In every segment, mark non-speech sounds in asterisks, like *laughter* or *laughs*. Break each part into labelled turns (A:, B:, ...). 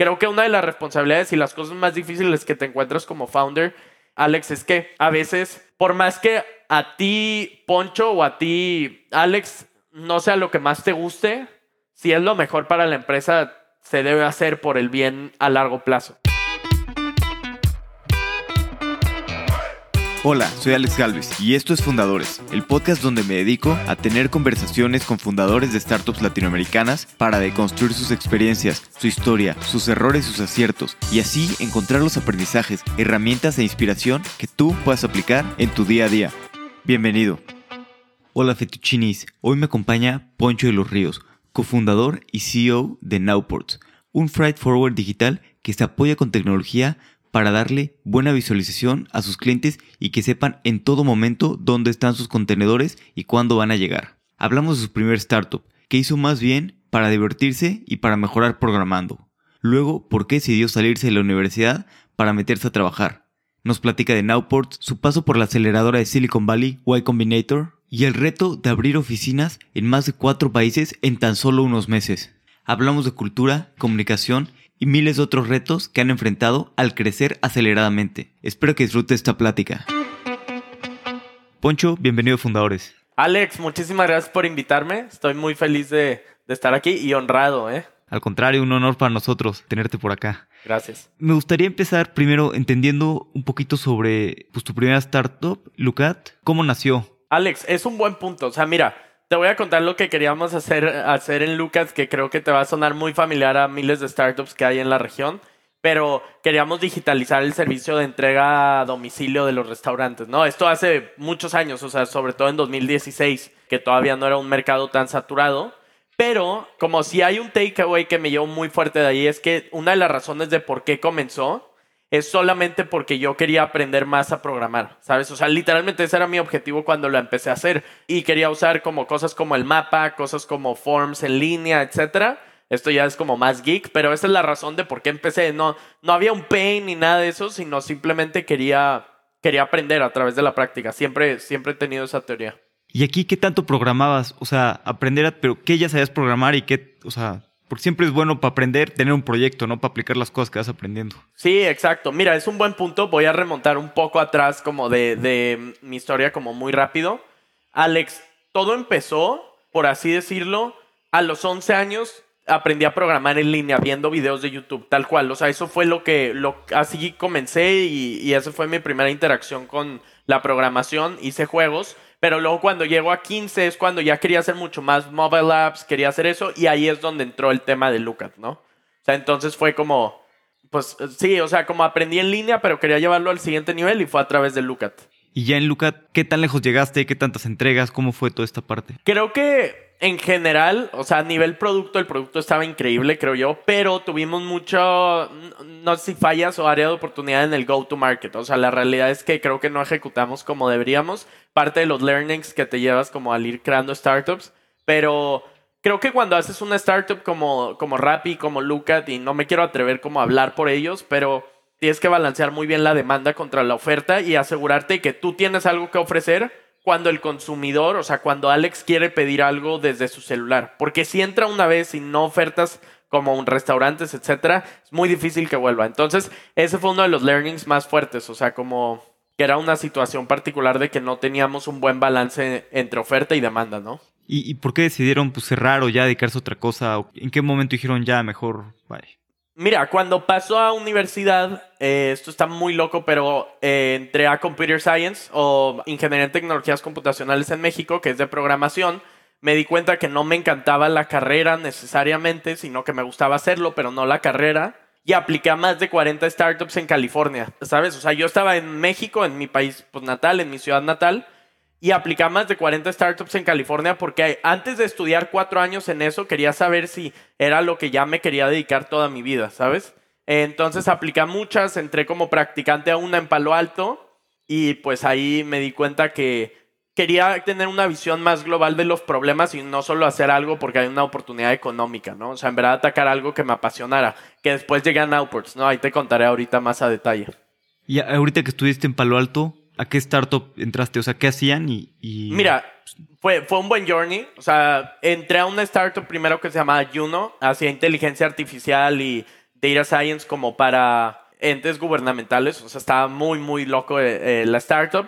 A: Creo que una de las responsabilidades y las cosas más difíciles que te encuentras como founder, Alex, es que a veces, por más que a ti, Poncho, o a ti, Alex, no sea lo que más te guste, si es lo mejor para la empresa, se debe hacer por el bien a largo plazo.
B: Hola, soy Alex Galvez y esto es Fundadores, el podcast donde me dedico a tener conversaciones con fundadores de startups latinoamericanas para deconstruir sus experiencias, su historia, sus errores sus aciertos, y así encontrar los aprendizajes, herramientas e inspiración que tú puedas aplicar en tu día a día. Bienvenido. Hola Fettuccinis, hoy me acompaña Poncho de los Ríos, cofundador y CEO de Nowports, un freight forward digital que se apoya con tecnología para darle buena visualización a sus clientes y que sepan en todo momento dónde están sus contenedores y cuándo van a llegar. Hablamos de su primer startup, que hizo más bien para divertirse y para mejorar programando. Luego, por qué decidió salirse de la universidad para meterse a trabajar. Nos platica de Nowport, su paso por la aceleradora de Silicon Valley, Y Combinator, y el reto de abrir oficinas en más de cuatro países en tan solo unos meses. Hablamos de cultura, comunicación y miles de otros retos que han enfrentado al crecer aceleradamente. Espero que disfrute esta plática. Poncho, bienvenido a Fundadores.
A: Alex, muchísimas gracias por invitarme. Estoy muy feliz de, de estar aquí y honrado, ¿eh?
B: Al contrario, un honor para nosotros tenerte por acá.
A: Gracias.
B: Me gustaría empezar primero entendiendo un poquito sobre pues, tu primera startup, Lucat. ¿Cómo nació?
A: Alex, es un buen punto. O sea, mira, te voy a contar lo que queríamos hacer, hacer en Lucas, que creo que te va a sonar muy familiar a miles de startups que hay en la región, pero queríamos digitalizar el servicio de entrega a domicilio de los restaurantes, ¿no? Esto hace muchos años, o sea, sobre todo en 2016, que todavía no era un mercado tan saturado. Pero como si hay un takeaway que me llevó muy fuerte de ahí, es que una de las razones de por qué comenzó es solamente porque yo quería aprender más a programar, ¿sabes? O sea, literalmente ese era mi objetivo cuando lo empecé a hacer y quería usar como cosas como el mapa, cosas como forms en línea, etcétera. Esto ya es como más geek, pero esa es la razón de por qué empecé. No, no había un pain ni nada de eso, sino simplemente quería, quería aprender a través de la práctica. Siempre, siempre he tenido esa teoría.
B: ¿Y aquí qué tanto programabas? O sea, aprender, pero ¿qué ya sabías programar y qué, o sea, porque siempre es bueno para aprender, tener un proyecto, ¿no? Para aplicar las cosas que vas aprendiendo.
A: Sí, exacto. Mira, es un buen punto. Voy a remontar un poco atrás como de, de mi historia como muy rápido. Alex, todo empezó, por así decirlo, a los 11 años aprendí a programar en línea viendo videos de YouTube, tal cual. O sea, eso fue lo que, lo, así comencé y, y esa fue mi primera interacción con la programación. Hice juegos pero luego cuando llego a 15 es cuando ya quería hacer mucho más mobile apps, quería hacer eso y ahí es donde entró el tema de Lookat, ¿no? O sea, entonces fue como, pues sí, o sea, como aprendí en línea, pero quería llevarlo al siguiente nivel y fue a través de Lookat.
B: Y ya en Lookat, ¿qué tan lejos llegaste? ¿Qué tantas entregas? ¿Cómo fue toda esta parte?
A: Creo que en general, o sea, a nivel producto, el producto estaba increíble, creo yo, pero tuvimos mucho, no sé si fallas o área de oportunidad en el go-to-market. O sea, la realidad es que creo que no ejecutamos como deberíamos. Parte de los learnings que te llevas como al ir creando startups, pero creo que cuando haces una startup como, como Rappi, como Lucat, y no me quiero atrever como a hablar por ellos, pero tienes que balancear muy bien la demanda contra la oferta y asegurarte que tú tienes algo que ofrecer cuando el consumidor, o sea, cuando Alex quiere pedir algo desde su celular. Porque si entra una vez y no ofertas como un restaurantes, etcétera, es muy difícil que vuelva. Entonces, ese fue uno de los learnings más fuertes, o sea, como que era una situación particular de que no teníamos un buen balance entre oferta y demanda, ¿no?
B: ¿Y, por qué decidieron pues, cerrar o ya dedicarse a otra cosa? ¿En qué momento dijeron ya mejor, bye?
A: Mira, cuando pasó a universidad, eh, esto está muy loco, pero eh, entré a Computer Science o Ingeniería en Tecnologías Computacionales en México, que es de programación. Me di cuenta que no me encantaba la carrera necesariamente, sino que me gustaba hacerlo, pero no la carrera. Y apliqué a más de 40 startups en California, ¿sabes? O sea, yo estaba en México, en mi país pues, natal, en mi ciudad natal, y apliqué más de 40 startups en California porque antes de estudiar cuatro años en eso quería saber si era lo que ya me quería dedicar toda mi vida, ¿sabes? Entonces apliqué muchas, entré como practicante a una en Palo Alto y pues ahí me di cuenta que quería tener una visión más global de los problemas y no solo hacer algo porque hay una oportunidad económica, ¿no? O sea, en verdad atacar algo que me apasionara, que después llegué a ¿no? Ahí te contaré ahorita más a detalle.
B: Y ahorita que estuviste en Palo Alto, ¿A qué startup entraste? O sea, ¿qué hacían? Y,
A: Mira, fue, fue un buen journey. O sea, entré a una startup primero que se llamaba Juno, hacía inteligencia artificial y data science como para entes gubernamentales. O sea, estaba muy, muy loco eh, eh, la startup.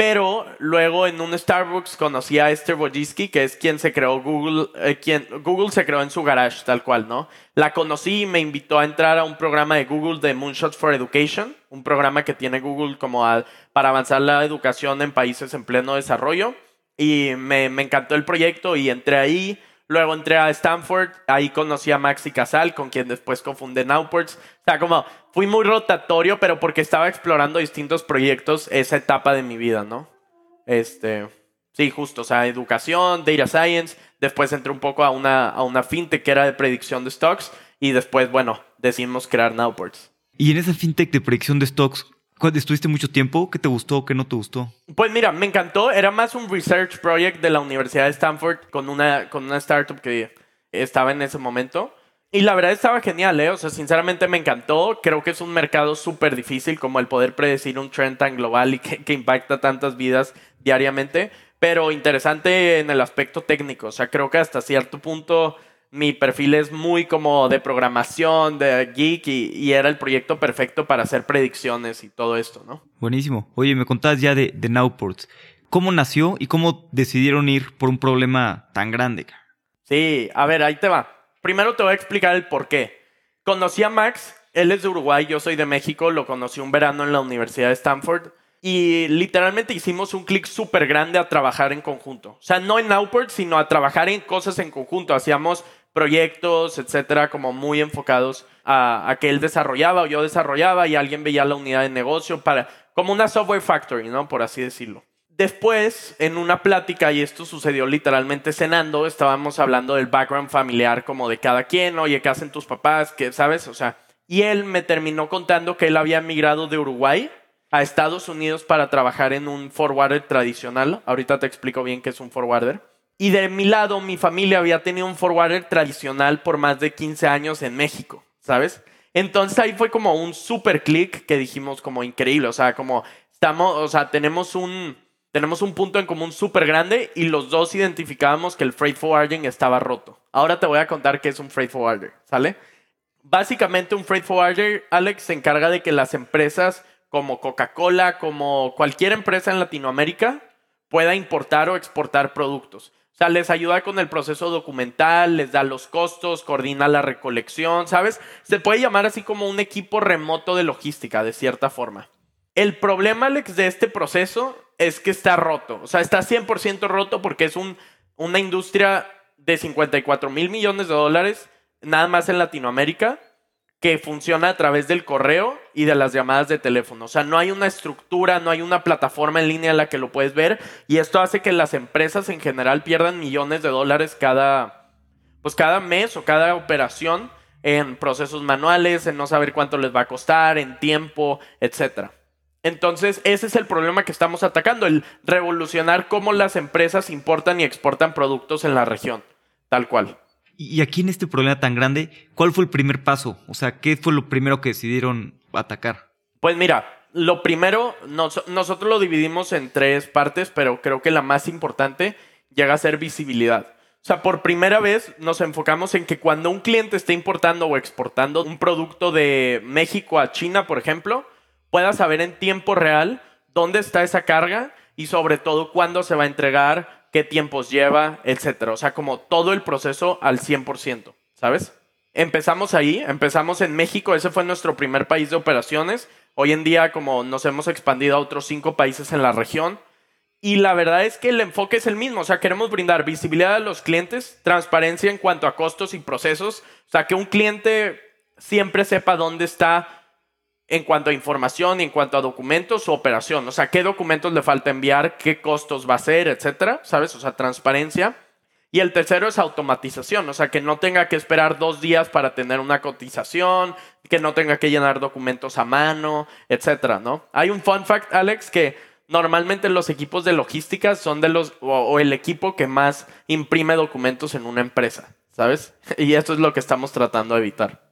A: Pero luego en un Starbucks conocí a Esther Wojcicki, que es quien se creó Google, eh, Google se creó en su garage, tal cual, ¿no? La conocí y me invitó a entrar a un programa de Google de Moonshots for Education, un programa que tiene Google como para avanzar la educación en países en pleno desarrollo. Y me, me encantó el proyecto y entré ahí Luego entré a Stanford, ahí conocí a Maxi Casal, con quien después confundí Nowports. O sea, como fui muy rotatorio, pero porque estaba explorando distintos proyectos esa etapa de mi vida, ¿no? Este, sí, justo, o sea, educación, data science. Después entré un poco a una, a una fintech que era de predicción de stocks. Y después, bueno, decidimos crear Nowports.
B: Y en esa fintech de predicción de stocks, ¿Estuviste mucho tiempo? ¿Qué te gustó? ¿Qué no te gustó?
A: Pues mira, me encantó. Era más un research project de la Universidad de Stanford con una, con una startup que estaba en ese momento. Y la verdad estaba genial, ¿eh? O sea, sinceramente me encantó. Creo que es un mercado súper difícil como el poder predecir un trend tan global y que, que impacta tantas vidas diariamente. Pero interesante en el aspecto técnico. O sea, creo que hasta cierto punto mi perfil es muy como de programación, de geek, y, era el proyecto perfecto para hacer predicciones y todo esto, ¿no?
B: Buenísimo. Oye, me contabas ya de, de Nowports. ¿Cómo nació y cómo decidieron ir por un problema tan grande?
A: Sí, a ver, ahí te va. Primero te voy a explicar el por qué. Conocí a Max, él es de Uruguay, yo soy de México, lo conocí un verano en la Universidad de Stanford y literalmente hicimos un clic súper grande a trabajar en conjunto. O sea, no en Nowports, sino a trabajar en cosas en conjunto. Hacíamos proyectos, etcétera, como muy enfocados a, que él desarrollaba o yo desarrollaba y alguien veía la unidad de negocio para, como una software factory, ¿no? Por así decirlo. Después, en una plática, y esto sucedió literalmente cenando, estábamos hablando del background familiar como de cada quien, oye, ¿qué hacen tus papás? ¿Qué sabes? O sea, y él me terminó contando que él había emigrado de Uruguay a Estados Unidos para trabajar en un forwarder tradicional. Ahorita te explico bien qué es un forwarder. Y de mi lado, mi familia había tenido un forwarder tradicional por más de 15 años en México, ¿sabes? Entonces ahí fue como un super click que dijimos como increíble, o sea, como estamos, o sea, tenemos un, tenemos un punto en común súper grande y los dos identificábamos que el freight forwarding estaba roto. Ahora te voy a contar qué es un freight forwarder, ¿sale? Básicamente un freight forwarder, Alex, se encarga de que las empresas como Coca-Cola, como cualquier empresa en Latinoamérica, pueda importar o exportar productos sea, les ayuda con el proceso documental, les da los costos, coordina la recolección, ¿sabes? Se puede llamar así como un equipo remoto de logística, de cierta forma. El problema, Alex, de este proceso es que está roto. O sea, está 100% roto porque es un, una industria de 54 mil millones de dólares, nada más en Latinoamérica que funciona a través del correo y de las llamadas de teléfono. O sea, no hay una estructura, no hay una plataforma en línea en la que lo puedes ver y esto hace que las empresas en general pierdan millones de dólares cada, pues cada mes o cada operación en procesos manuales, en no saber cuánto les va a costar, en tiempo, etc. Entonces, ese es el problema que estamos atacando, el revolucionar cómo las empresas importan y exportan productos en la región, tal cual.
B: Y aquí en este problema tan grande, ¿cuál fue el primer paso? O sea, ¿qué fue lo primero que decidieron atacar?
A: Pues mira, lo primero, nosotros lo dividimos en tres partes, pero creo que la más importante llega a ser visibilidad. O sea, por primera vez nos enfocamos en que cuando un cliente esté importando o exportando un producto de México a China, por ejemplo, pueda saber en tiempo real dónde está esa carga y sobre todo cuándo se va a entregar, qué tiempos lleva, etcétera. O sea, como todo el proceso al 100%, ¿sabes? Empezamos ahí, empezamos en México, ese fue nuestro primer país de operaciones. Hoy en día, como nos hemos expandido a otros cinco países en la región, y la verdad es que el enfoque es el mismo, o sea, queremos brindar visibilidad a los clientes, transparencia en cuanto a costos y procesos, o sea, que un cliente siempre sepa dónde está en cuanto a información y en cuanto a documentos o operación. O sea, qué documentos le falta enviar, qué costos va a ser, etcétera, ¿sabes? O sea, transparencia. Y el tercero es automatización, o sea, que no tenga que esperar dos días para tener una cotización, que no tenga que llenar documentos a mano, etcétera, ¿no? Hay un fun fact, Alex, que normalmente los equipos de logística son de los, o el equipo que más imprime documentos en una empresa, ¿sabes? *laughs* Y esto es lo que estamos tratando de evitar.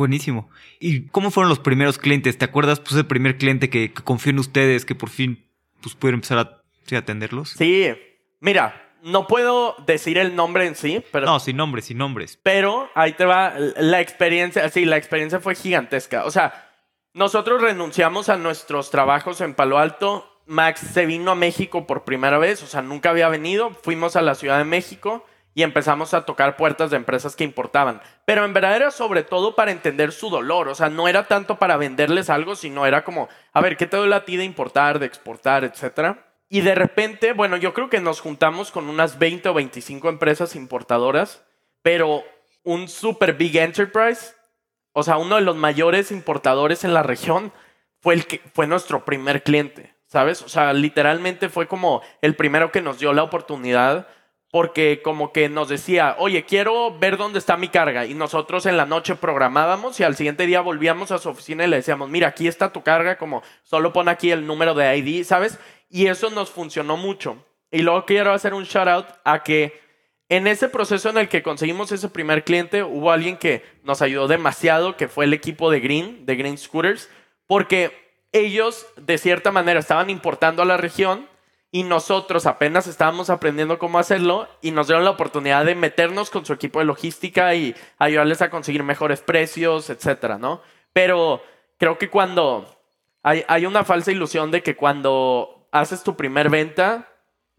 B: Buenísimo. ¿Y cómo fueron los primeros clientes? ¿Te acuerdas pues el primer cliente que, confió en ustedes, que por fin pues pudieron empezar a atenderlos?
A: Sí, mira, no puedo decir el nombre en sí, pero...
B: No, sin nombres, sin nombres.
A: Pero ahí te va la experiencia, sí, la experiencia fue gigantesca. O sea, nosotros renunciamos a nuestros trabajos en Palo Alto. Max se vino a México por primera vez, o sea, nunca había venido. Fuimos a la Ciudad de México y empezamos a tocar puertas de empresas que importaban. Pero en verdad era sobre todo para entender su dolor, o sea, no era tanto para venderles algo, sino era como, a ver, ¿qué te duele a ti de importar, de exportar, etcétera? Y de repente, bueno, yo creo que nos juntamos con unas 20 o 25 empresas importadoras, pero un super big enterprise, o sea, uno de los mayores importadores en la región, fue, el que, fue nuestro primer cliente, ¿sabes? O sea, literalmente fue como el primero que nos dio la oportunidad porque como que nos decía, oye, quiero ver dónde está mi carga. Y nosotros en la noche programábamos y al siguiente día volvíamos a su oficina y le decíamos, mira, aquí está tu carga, como solo pon aquí el número de ID, ¿sabes? Y eso nos funcionó mucho. Y luego quiero hacer un shout out a que en ese proceso en el que conseguimos ese primer cliente, hubo alguien que nos ayudó demasiado, que fue el equipo de Green, de Green Scooters, porque ellos de cierta manera estaban importando a la región y nosotros apenas estábamos aprendiendo cómo hacerlo y nos dieron la oportunidad de meternos con su equipo de logística y ayudarles a conseguir mejores precios, etcétera, ¿no? Pero creo que cuando hay, hay una falsa ilusión de que cuando haces tu primer venta,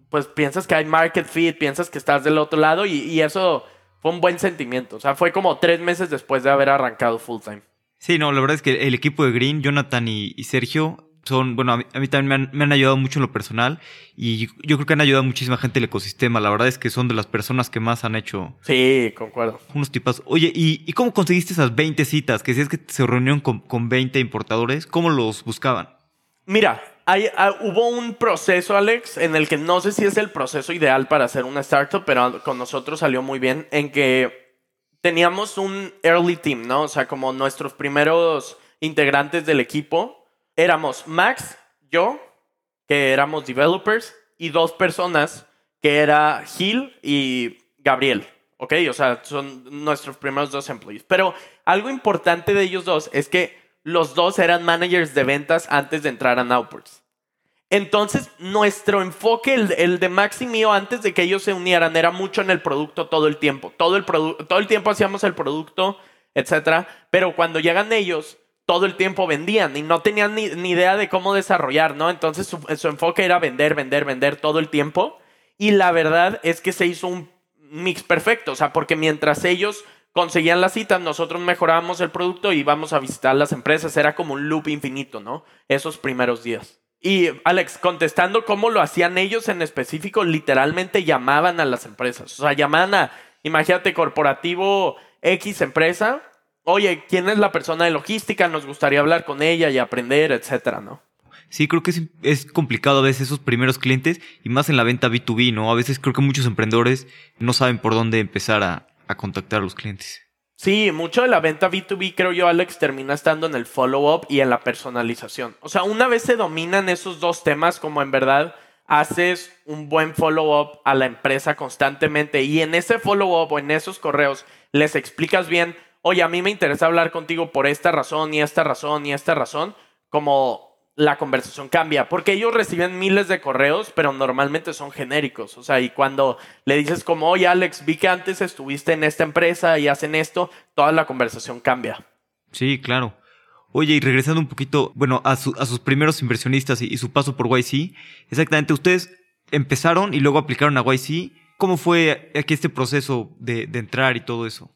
A: pues piensas que hay market fit, piensas que estás del otro lado y, y eso fue un buen sentimiento. O sea, fue como tres meses después de haber arrancado full time.
B: Sí, no, la verdad es que el equipo de Green, Jonathan y, y Sergio son, bueno, a mí, también me han, ayudado mucho en lo personal y yo creo que han ayudado a muchísima gente el ecosistema. La verdad es que son de las personas que más han hecho.
A: Sí, concuerdo.
B: Unos tipas. Oye, ¿y, cómo conseguiste esas 20 citas? Que si es que se reunieron con, con 20 importadores, ¿cómo los buscaban?
A: Mira, hay, ah, hubo un proceso, Alex, en el que no sé si es el proceso ideal para hacer una startup, pero con nosotros salió muy bien, en que teníamos un early team, ¿no? O sea, como nuestros primeros integrantes del equipo éramos Max, yo, que éramos developers, y dos personas, que era Gil y Gabriel. ¿Ok? O sea, son nuestros primeros dos employees. Pero algo importante de ellos dos es que los dos eran managers de ventas antes de entrar a Nowports. Entonces, nuestro enfoque, el, de Max y mío, antes de que ellos se unieran, era mucho en el producto todo el tiempo. Todo el, todo el tiempo hacíamos el producto, etc. Pero cuando llegan ellos, todo el tiempo vendían y no tenían ni, idea de cómo desarrollar, ¿no? Entonces su, enfoque era vender, vender, vender todo el tiempo. Y la verdad es que se hizo un mix perfecto, o sea, porque mientras ellos conseguían las citas, nosotros mejorábamos el producto y íbamos a visitar las empresas. Era como un loop infinito, ¿no? Esos primeros días. Y Alex, contestando cómo lo hacían ellos en específico, literalmente llamaban a las empresas. O sea, llamaban a, imagínate, corporativo X empresa oye, ¿quién es la persona de logística? Nos gustaría hablar con ella y aprender, etcétera, ¿no?
B: Sí, creo que es, complicado a veces esos primeros clientes y más en la venta B2B, ¿no? A veces creo que muchos emprendedores no saben por dónde empezar a, a contactar a los clientes.
A: Sí, mucho de la venta B2B, creo yo, Alex, termina estando en el follow-up y en la personalización. O sea, una vez se dominan esos dos temas, como en verdad haces un buen follow-up a la empresa constantemente y en ese follow-up o en esos correos les explicas bien oye, a mí me interesa hablar contigo por esta razón y esta razón y esta razón, como la conversación cambia, porque ellos reciben miles de correos, pero normalmente son genéricos, o sea, y cuando le dices como, oye Alex, vi que antes estuviste en esta empresa y hacen esto, toda la conversación cambia.
B: Sí, claro. Oye, y regresando un poquito, bueno, a, sus primeros inversionistas y, su paso por YC, exactamente, ustedes empezaron y luego aplicaron a YC. ¿Cómo fue aquí este proceso de entrar y todo eso?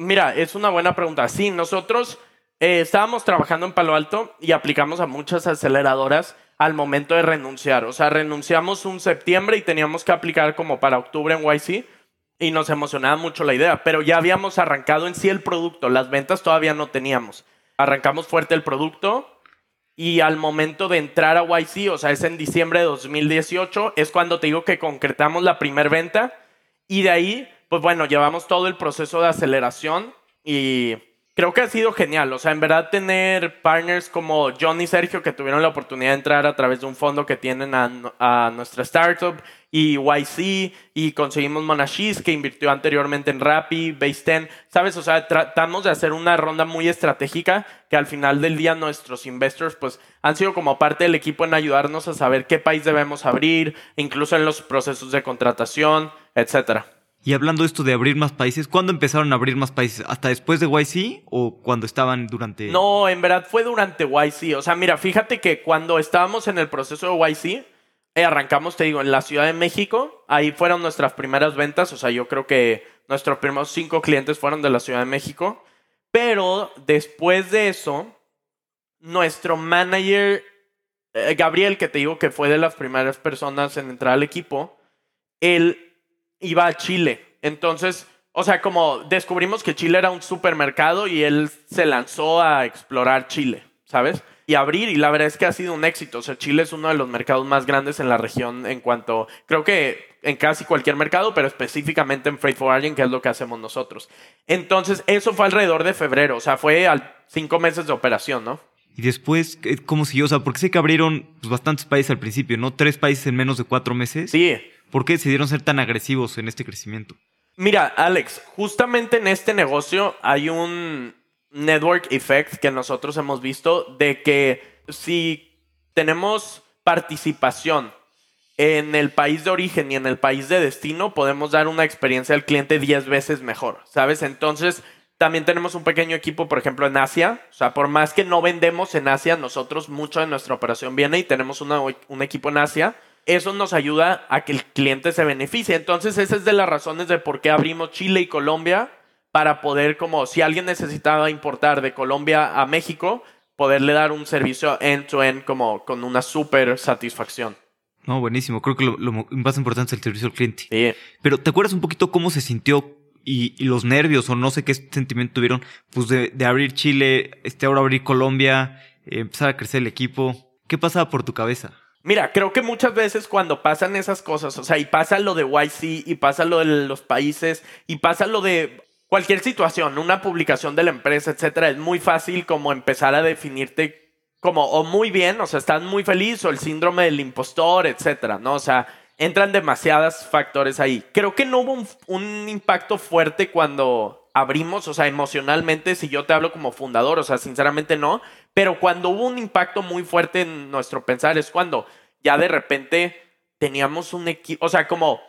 A: Mira, es una buena pregunta. Sí, nosotros eh, estábamos trabajando en Palo Alto y aplicamos a muchas aceleradoras al momento de renunciar. O sea, renunciamos un septiembre y teníamos que aplicar como para octubre en YC y nos emocionaba mucho la idea, pero ya habíamos arrancado en sí el producto, las ventas todavía no teníamos. Arrancamos fuerte el producto y al momento de entrar a YC, o sea, es en diciembre de 2018, es cuando te digo que concretamos la primera venta y de ahí pues bueno, llevamos todo el proceso de aceleración y creo que ha sido genial. O sea, en verdad tener partners como John y Sergio que tuvieron la oportunidad de entrar a través de un fondo que tienen a, nuestra startup y YC y conseguimos Monashis que invirtió anteriormente en Rappi, Base 10. ¿Sabes? O sea, tratamos de hacer una ronda muy estratégica que al final del día nuestros investors pues han sido como parte del equipo en ayudarnos a saber qué país debemos abrir, incluso en los procesos de contratación, etcétera.
B: Y hablando esto de abrir más países, ¿cuándo empezaron a abrir más países? ¿Hasta después de YC o cuando estaban durante...?
A: No, en verdad fue durante YC. O sea, mira, fíjate que cuando estábamos en el proceso de YC, eh, arrancamos, te digo, en la Ciudad de México. Ahí fueron nuestras primeras ventas. O sea, yo creo que nuestros primeros cinco clientes fueron de la Ciudad de México. Pero después de eso, nuestro manager, eh, Gabriel, que te digo que fue de las primeras personas en entrar al equipo, él iba a Chile. Entonces, o sea, como descubrimos que Chile era un supermercado y él se lanzó a explorar Chile, ¿sabes? Y abrir, y la verdad es que ha sido un éxito. O sea, Chile es uno de los mercados más grandes en la región en cuanto, creo que en casi cualquier mercado, pero específicamente en freight forwarding, que es lo que hacemos nosotros. Entonces, eso fue alrededor de febrero, o sea, fue al cinco meses de operación, ¿no?
B: Y después, ¿cómo siguió? O sea, porque sé que abrieron pues, bastantes países al principio, ¿no? Tres países en menos de cuatro meses.
A: Sí.
B: ¿Por qué decidieron ser tan agresivos en este crecimiento?
A: Mira, Alex, justamente en este negocio hay un network effect que nosotros hemos visto de que si tenemos participación en el país de origen y en el país de destino, podemos dar una experiencia al cliente 10 veces mejor, ¿sabes? Entonces, también tenemos un pequeño equipo, por ejemplo, en Asia. O sea, por más que no vendemos en Asia, nosotros mucho de nuestra operación viene y tenemos un equipo en Asia eso nos ayuda a que el cliente se beneficie. Entonces, esa es de las razones de por qué abrimos Chile y Colombia para poder, como si alguien necesitaba importar de Colombia a México, poderle dar un servicio end-to-end como con una súper satisfacción.
B: No, buenísimo. Creo que lo, más importante es el servicio al cliente. Sí. Pero ¿te acuerdas un poquito cómo se sintió y, los nervios o no sé qué sentimiento tuvieron pues de, abrir Chile, este ahora abrir Colombia, eh, empezar a crecer el equipo? ¿Qué pasaba por tu cabeza?
A: Mira, creo que muchas veces cuando pasan esas cosas, o sea, y pasa lo de YC, y pasa lo de los países, y pasa lo de cualquier situación, una publicación de la empresa, etcétera, es muy fácil como empezar a definirte como o muy bien, o sea, estás muy feliz, o el síndrome del impostor, etcétera, ¿no? O sea, entran demasiados factores ahí. Creo que no hubo un, un impacto fuerte cuando abrimos, o sea, emocionalmente, si yo te hablo como fundador, o sea, sinceramente no, pero cuando hubo un impacto muy fuerte en nuestro pensar es cuando ya de repente teníamos un equipo, o sea, como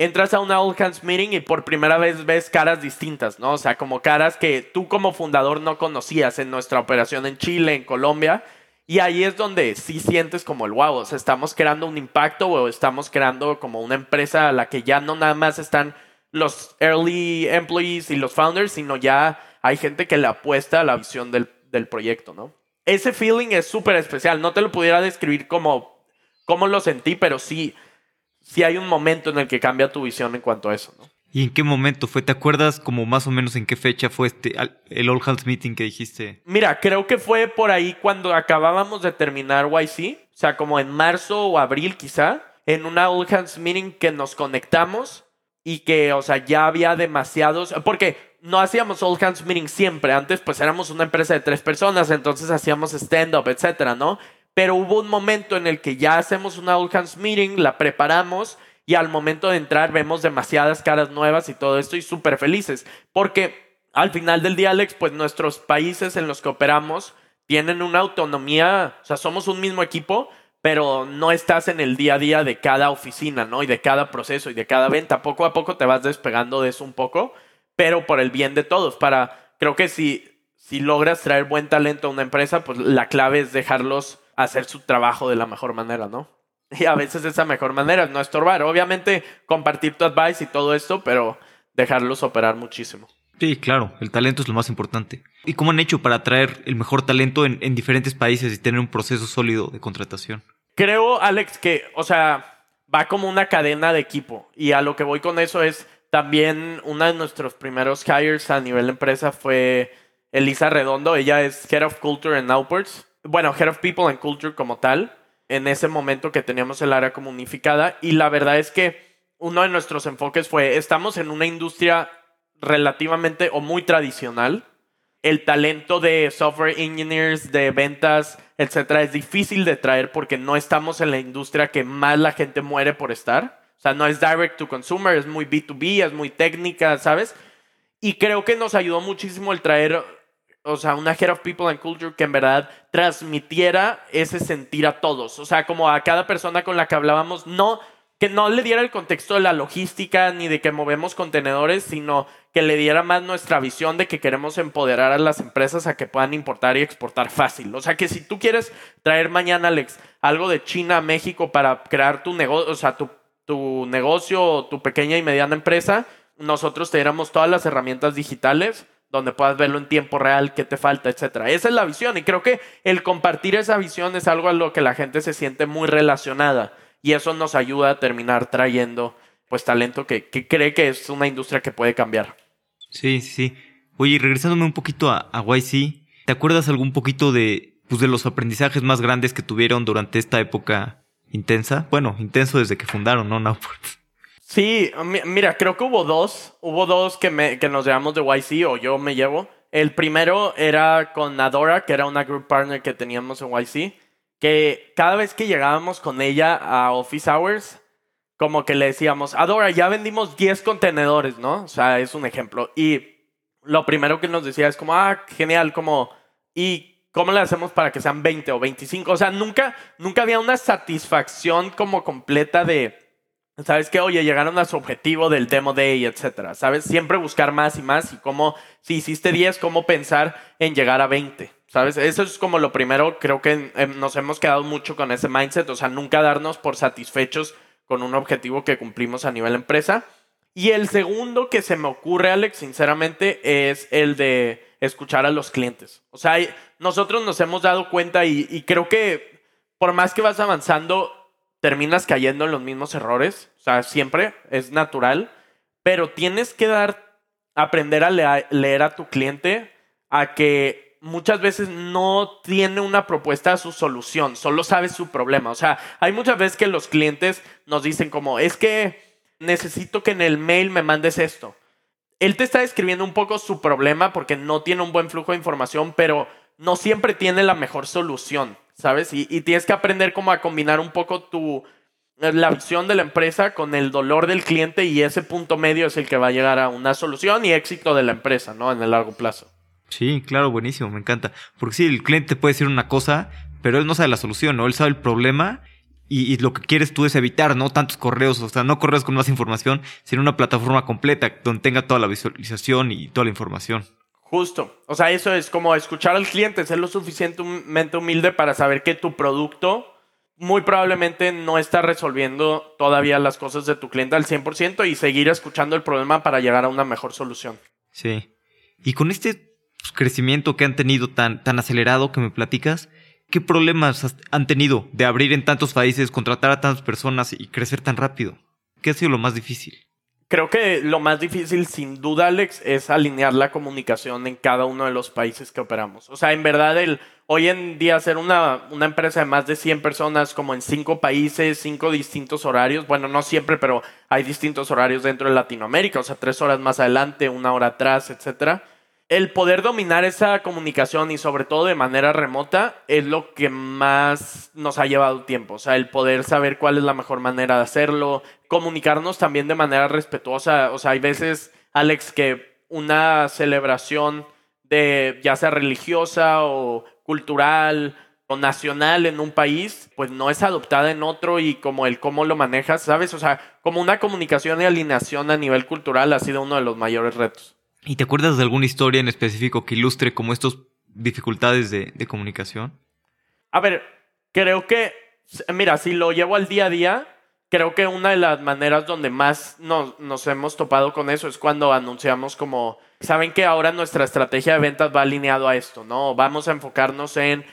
A: entras a una All Hands Meeting y por primera vez ves caras distintas, ¿no? O sea, como caras que tú como fundador no conocías en nuestra operación en Chile, en Colombia. Y ahí es donde sí sientes como el wow, o sea, estamos creando un impacto o estamos creando como una empresa a la que ya no nada más están los early employees y los founders, sino ya hay gente que le apuesta a la visión del del proyecto, ¿no? Ese feeling es súper especial. No te lo pudiera describir como, como lo sentí, pero sí, sí hay un momento en el que cambia tu visión en cuanto a eso, ¿no?
B: ¿Y en qué momento fue? ¿Te acuerdas como más o menos en qué fecha fue este el All Hands Meeting que dijiste?
A: Mira, creo que fue por ahí cuando acabábamos de terminar YC, o sea, como en marzo o abril quizá, en una All Hands Meeting que nos conectamos y que, o sea, ya había demasiados, porque no hacíamos All Hands Meeting siempre, antes pues éramos una empresa de tres personas, entonces hacíamos stand-up, etcétera, ¿no? Pero hubo un momento en el que ya hacemos una All Hands Meeting, la preparamos y al momento de entrar vemos demasiadas caras nuevas y todo esto y súper felices, porque al final del día, Alex, pues nuestros países en los que operamos tienen una autonomía, o sea, somos un mismo equipo, pero no estás en el día a día de cada oficina, ¿no? Y de cada proceso y de cada venta. Poco a poco te vas despegando de eso un poco, pero por el bien de todos. Para, creo que si, si logras traer buen talento a una empresa, pues la clave es dejarlos hacer su trabajo de la mejor manera, ¿no? *laughs* Y a veces esa mejor manera es no estorbar. Obviamente compartir tu advice y todo esto, pero dejarlos operar muchísimo.
B: Sí, claro, el talento es lo más importante. ¿Y cómo han hecho para atraer el mejor talento en, diferentes países y tener un proceso sólido de contratación?
A: Creo, Alex, que, o sea, va como una cadena de equipo. Y a lo que voy con eso es también una de nuestros primeros hires a nivel empresa fue Elisa Redondo. Ella es Head of Culture and Outwards. Bueno, Head of People and Culture como tal. En ese momento que teníamos el área como unificada. Y la verdad es que uno de nuestros enfoques fue, estamos en una industria relativamente o muy tradicional, el talento de software engineers, de ventas, etcétera, es difícil de traer porque no estamos en la industria que más la gente muere por estar. O sea, no es direct to consumer, es muy B2B, es muy técnica, ¿sabes? Y creo que nos ayudó muchísimo el traer, o sea, una Head of People and Culture que en verdad transmitiera ese sentir a todos. O sea, como a cada persona con la que hablábamos, no que no le diera el contexto de la logística ni de que movemos contenedores, sino que le diera más nuestra visión de que queremos empoderar a las empresas a que puedan importar y exportar fácil. O sea, que si tú quieres traer mañana, Alex, algo de China a México para crear tu negocio, o sea, tu, negocio o tu pequeña y mediana empresa, nosotros te diéramos todas las herramientas digitales donde puedas verlo en tiempo real, qué te falta, etcétera. Esa es la visión y creo que el compartir esa visión es algo a lo que la gente se siente muy relacionada y eso nos ayuda a terminar trayendo pues talento que, cree que es una industria que puede cambiar.
B: Sí, sí, sí. Oye, regresándome un poquito a, a YC, ¿te acuerdas algún poquito de, pues, de los aprendizajes más grandes que tuvieron durante esta época intensa? Bueno, intenso desde que fundaron, ¿no? Nowport. *laughs*
A: Sí, mira, creo que hubo dos. Hubo dos que, me, que nos llevamos de YC o yo me llevo. El primero era con Adora, que era una group partner que teníamos en YC que cada vez que llegábamos con ella a Office Hours, como que le decíamos, Adora, ya vendimos 10 contenedores, ¿no? O sea, es un ejemplo. Y lo primero que nos decía es como, ah, genial, como, ¿y cómo le hacemos para que sean 20 o 25? O sea, nunca, nunca había una satisfacción como completa de, ¿sabes qué? Oye, llegaron a su objetivo del demo day, etcétera, ¿sabes? Siempre buscar más y más y cómo, si hiciste 10, cómo pensar en llegar a 20. ¿Sabes? Eso es como lo primero, creo que em, nos hemos quedado mucho con ese mindset, o sea, nunca darnos por satisfechos con un objetivo que cumplimos a nivel empresa. Y el segundo que se me ocurre, Alex, sinceramente, es el de escuchar a los clientes. O sea, nosotros nos hemos dado cuenta y, y creo que por más que vas avanzando, terminas cayendo en los mismos errores. O sea, siempre es natural, pero tienes que dar, aprender a leer a tu cliente a que muchas veces no tiene una propuesta a su solución, solo sabe su problema. O sea, hay muchas veces que los clientes nos dicen como, es que necesito que en el mail me mandes esto. Él te está describiendo un poco su problema porque no tiene un buen flujo de información, pero no siempre tiene la mejor solución, ¿sabes? Y, tienes que aprender como a combinar un poco tu, la visión de la empresa con el dolor del cliente y ese punto medio es el que va a llegar a una solución y éxito de la empresa, ¿no? En el largo plazo.
B: Sí, claro, buenísimo, me encanta. Porque sí, el cliente puede decir una cosa, pero él no sabe la solución, ¿no? Él sabe el problema y, lo que quieres tú es evitar, ¿no? Tantos correos, o sea, no correos con más información, sino una plataforma completa donde tenga toda la visualización y toda la información.
A: Justo. O sea, eso es como escuchar al cliente, ser lo suficientemente humilde para saber que tu producto muy probablemente no está resolviendo todavía las cosas de tu cliente al 100% y seguir escuchando el problema para llegar a una mejor solución.
B: Sí. Y con este crecimiento que han tenido tan, tan acelerado que me platicas, ¿qué problemas han tenido de abrir en tantos países, contratar a tantas personas y crecer tan rápido? ¿Qué ha sido lo más difícil?
A: Creo que lo más difícil, sin duda, Alex, es alinear la comunicación en cada uno de los países que operamos. O sea, en verdad, el, hoy en día ser una, una empresa de más de 100 personas, como en cinco países, cinco distintos horarios, bueno, no siempre, pero hay distintos horarios dentro de Latinoamérica, o sea, tres horas más adelante, una hora atrás, etcétera el poder dominar esa comunicación y sobre todo de manera remota es lo que más nos ha llevado tiempo. O sea, el poder saber cuál es la mejor manera de hacerlo, comunicarnos también de manera respetuosa. O sea, hay veces, Alex, que una celebración de ya sea religiosa o cultural o nacional en un país, pues no es adoptada en otro y como el cómo lo manejas, ¿sabes? O sea, como una comunicación y alineación a nivel cultural ha sido uno de los mayores retos.
B: ¿Y te acuerdas de alguna historia en específico que ilustre como estas dificultades de, comunicación?
A: A ver, creo que, mira, si lo llevo al día a día, creo que una de las maneras donde más nos, nos hemos topado con eso es cuando anunciamos como, saben que ahora nuestra estrategia de ventas va alineado a esto, ¿no? Vamos a enfocarnos en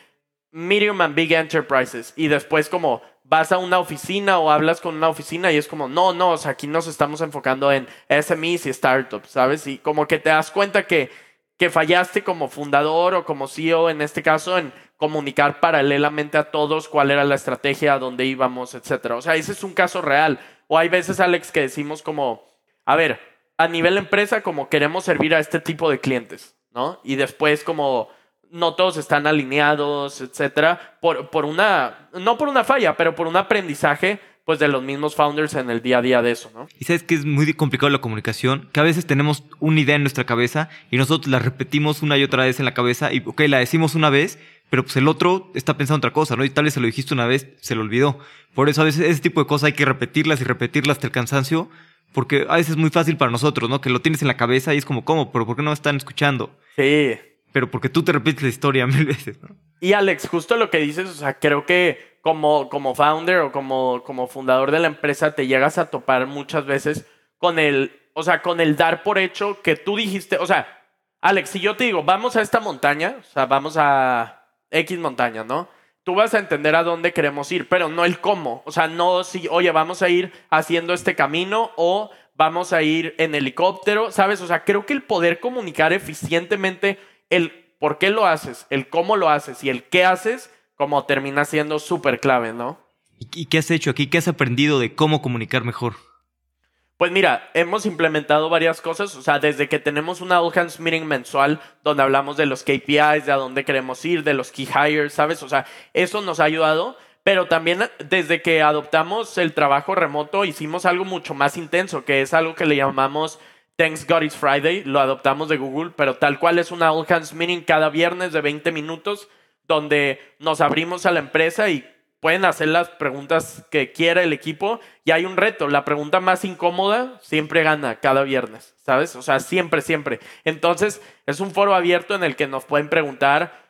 A: medium and big enterprises y después como vas a una oficina o hablas con una oficina y es como, no, no, o sea, aquí nos estamos enfocando en SMEs y startups, ¿sabes? Y como que te das cuenta que, que fallaste como fundador o como CEO en este caso en comunicar paralelamente a todos cuál era la estrategia, a dónde íbamos, etcétera. O sea, ese es un caso real. O hay veces, Alex, que decimos como, a ver, a nivel empresa, como queremos servir a este tipo de clientes. ¿no? Y después como no todos están alineados, etcétera, por, por una, no por una falla, pero por un aprendizaje pues de los mismos founders en el día a día de eso, ¿no?
B: Y sabes que es muy complicado la comunicación, que a veces tenemos una idea en nuestra cabeza y nosotros la repetimos una y otra vez en la cabeza y, ok, la decimos una vez, pero pues el otro está pensando otra cosa, ¿no? Y tal vez se lo dijiste una vez, se lo olvidó. Por eso a veces ese tipo de cosas hay que repetirlas y repetirlas hasta el cansancio, porque a veces es muy fácil para nosotros, ¿no? Que lo tienes en la cabeza y es como, ¿cómo? ¿Pero por qué no me están escuchando?
A: Sí.
B: Pero porque tú te repites la historia mil veces, ¿no?
A: Y Alex, justo lo que dices, o sea, creo que como, como founder o como, como fundador de la empresa te llegas a topar muchas veces con el, o sea, con el dar por hecho que tú dijiste, o sea, Alex, si yo te digo, vamos a esta montaña, o sea, vamos a X montaña, ¿no? Tú vas a entender a dónde queremos ir, pero no el cómo. O sea, no si, oye, vamos a ir haciendo este camino o vamos a ir en helicóptero, ¿sabes? O sea, creo que el poder comunicar eficientemente el por qué lo haces, el cómo lo haces y el qué haces como termina siendo súper clave, ¿no?
B: ¿Y qué has hecho aquí? ¿Qué has aprendido de cómo comunicar mejor?
A: Pues mira, hemos implementado varias cosas, o sea, desde que tenemos una All Hands Meeting mensual donde hablamos de los KPIs, de a dónde queremos ir, de los key hires, ¿sabes? O sea, eso nos ha ayudado, pero también desde que adoptamos el trabajo remoto hicimos algo mucho más intenso, que es algo que le llamamos Thanks God It's Friday, lo adoptamos de Google, pero tal cual es una All Hands Meeting cada viernes de 20 minutos donde nos abrimos a la empresa y pueden hacer las preguntas que quiera el equipo y hay un reto. La pregunta más incómoda siempre gana cada viernes, ¿sabes? O sea, siempre, siempre. Entonces, es un foro abierto en el que nos pueden preguntar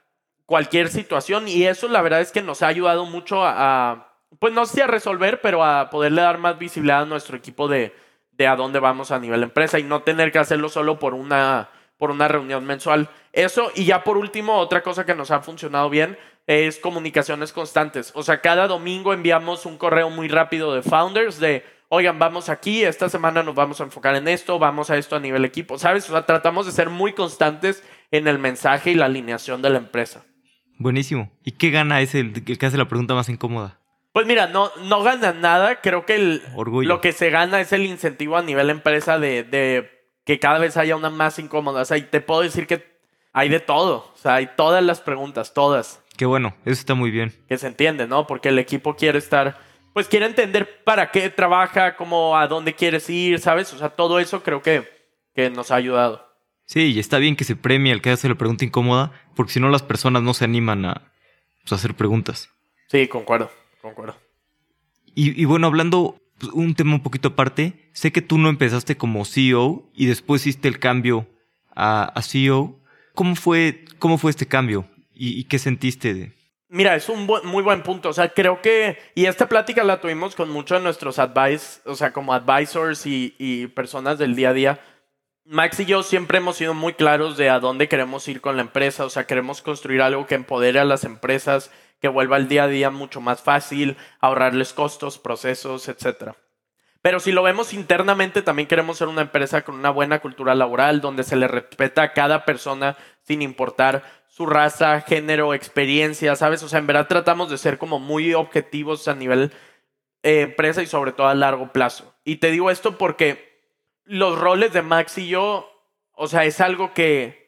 A: cualquier situación y eso la verdad es que nos ha ayudado mucho a, pues no sé a resolver, pero a poderle dar más visibilidad a nuestro equipo de, de a dónde vamos a nivel empresa y no tener que hacerlo solo por una por una reunión mensual. Eso, y ya por último, otra cosa que nos ha funcionado bien es comunicaciones constantes. O sea, cada domingo enviamos un correo muy rápido de founders de, oigan, vamos aquí, esta semana nos vamos a enfocar en esto, vamos a esto a nivel equipo, ¿sabes? O sea, tratamos de ser muy constantes en el mensaje y la alineación de la empresa.
B: Buenísimo. ¿Y qué gana ese el que hace la pregunta más incómoda?
A: Pues mira, no, no gana nada. Creo que el, lo que se gana es el incentivo a nivel empresa de, de que cada vez haya una más incómoda. O sea, y te puedo decir que hay de todo. O sea, hay todas las preguntas, todas.
B: Qué bueno, eso está muy bien.
A: Que se entiende, ¿no? Porque el equipo quiere estar, pues quiere entender para qué trabaja, cómo, a dónde quieres ir, ¿sabes? O sea, todo eso creo que, que nos ha ayudado.
B: Sí, y está bien que se premie al que hace la pregunta incómoda, porque si no las personas no se animan a pues, hacer preguntas.
A: Sí, concuerdo, concuerdo.
B: Y, y bueno, hablando pues, un tema un poquito aparte. Sé que tú no empezaste como CEO y después hiciste el cambio a, CEO. ¿Cómo fue, ¿Cómo fue este cambio? ¿Y, qué sentiste de...?
A: Mira, es un muy buen punto. O sea, creo que... Y esta plática la tuvimos con muchos de nuestros advice, o sea, como advisors y, y personas del día a día. Max y yo siempre hemos sido muy claros de a dónde queremos ir con la empresa. O sea, queremos construir algo que empodere a las empresas que vuelva el día a día mucho más fácil, ahorrarles costos, procesos, etc. Pero si lo vemos internamente, también queremos ser una empresa con una buena cultura laboral, donde se le respeta a cada persona sin importar su raza, género, experiencia, ¿sabes? O sea, en verdad tratamos de ser como muy objetivos a nivel eh, empresa y sobre todo a largo plazo. Y te digo esto porque los roles de Max y yo, o sea, es algo que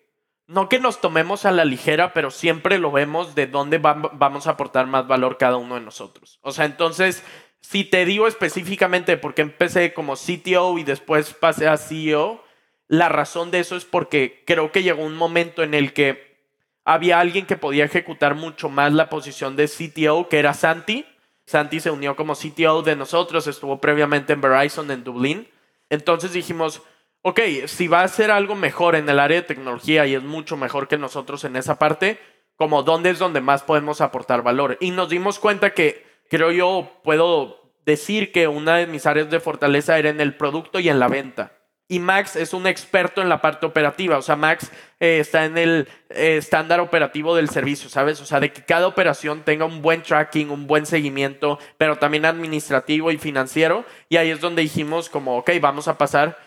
A: no que nos tomemos a la ligera, pero siempre lo vemos de dónde vamos a aportar más valor cada uno de nosotros. O sea, entonces, si te digo específicamente por qué empecé como CTO y después pasé a CEO, la razón de eso es porque creo que llegó un momento en el que había alguien que podía ejecutar mucho más la posición de CTO, que era Santi. Santi se unió como CTO de nosotros, estuvo previamente en Verizon en Dublín. Entonces dijimos, ok, si va a ser algo mejor en el área de tecnología y es mucho mejor que nosotros en esa parte, como dónde es donde más podemos aportar valor. Y nos dimos cuenta que creo yo puedo decir que una de mis áreas de fortaleza era en el producto y en la venta. Y Max es un experto en la parte operativa. O sea, Max eh, está en el eh, estándar operativo del servicio, ¿sabes? O sea, de que cada operación tenga un buen tracking, un buen seguimiento, pero también administrativo y financiero. Y ahí es donde dijimos como, ok, vamos a pasar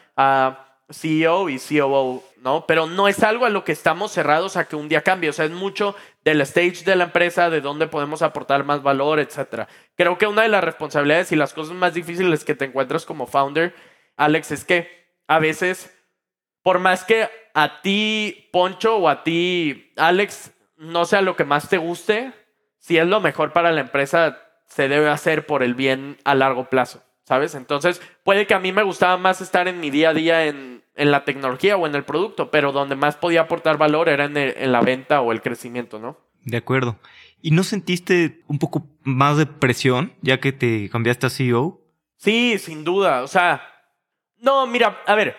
A: CEO y COO, ¿no? Pero no es algo a lo que estamos cerrados a que un día cambie. O sea, es mucho del stage de la empresa, de dónde podemos aportar más valor, etc. Creo que una de las responsabilidades y las cosas más difíciles que te encuentras como founder, Alex, es que a veces, por más que a ti, Poncho, o a ti, Alex, no sea lo que más te guste, si es lo mejor para la empresa, se debe hacer por el bien a largo plazo, ¿sabes? Entonces, puede que a mí me gustaba más estar en mi día a día en, en la tecnología o en el producto, pero donde más podía aportar valor era en, en la venta o el crecimiento, ¿no?
B: De acuerdo. ¿Y no sentiste un poco más de presión ya que te cambiaste a CEO?
A: Sí, sin duda. O sea, no, mira, a ver,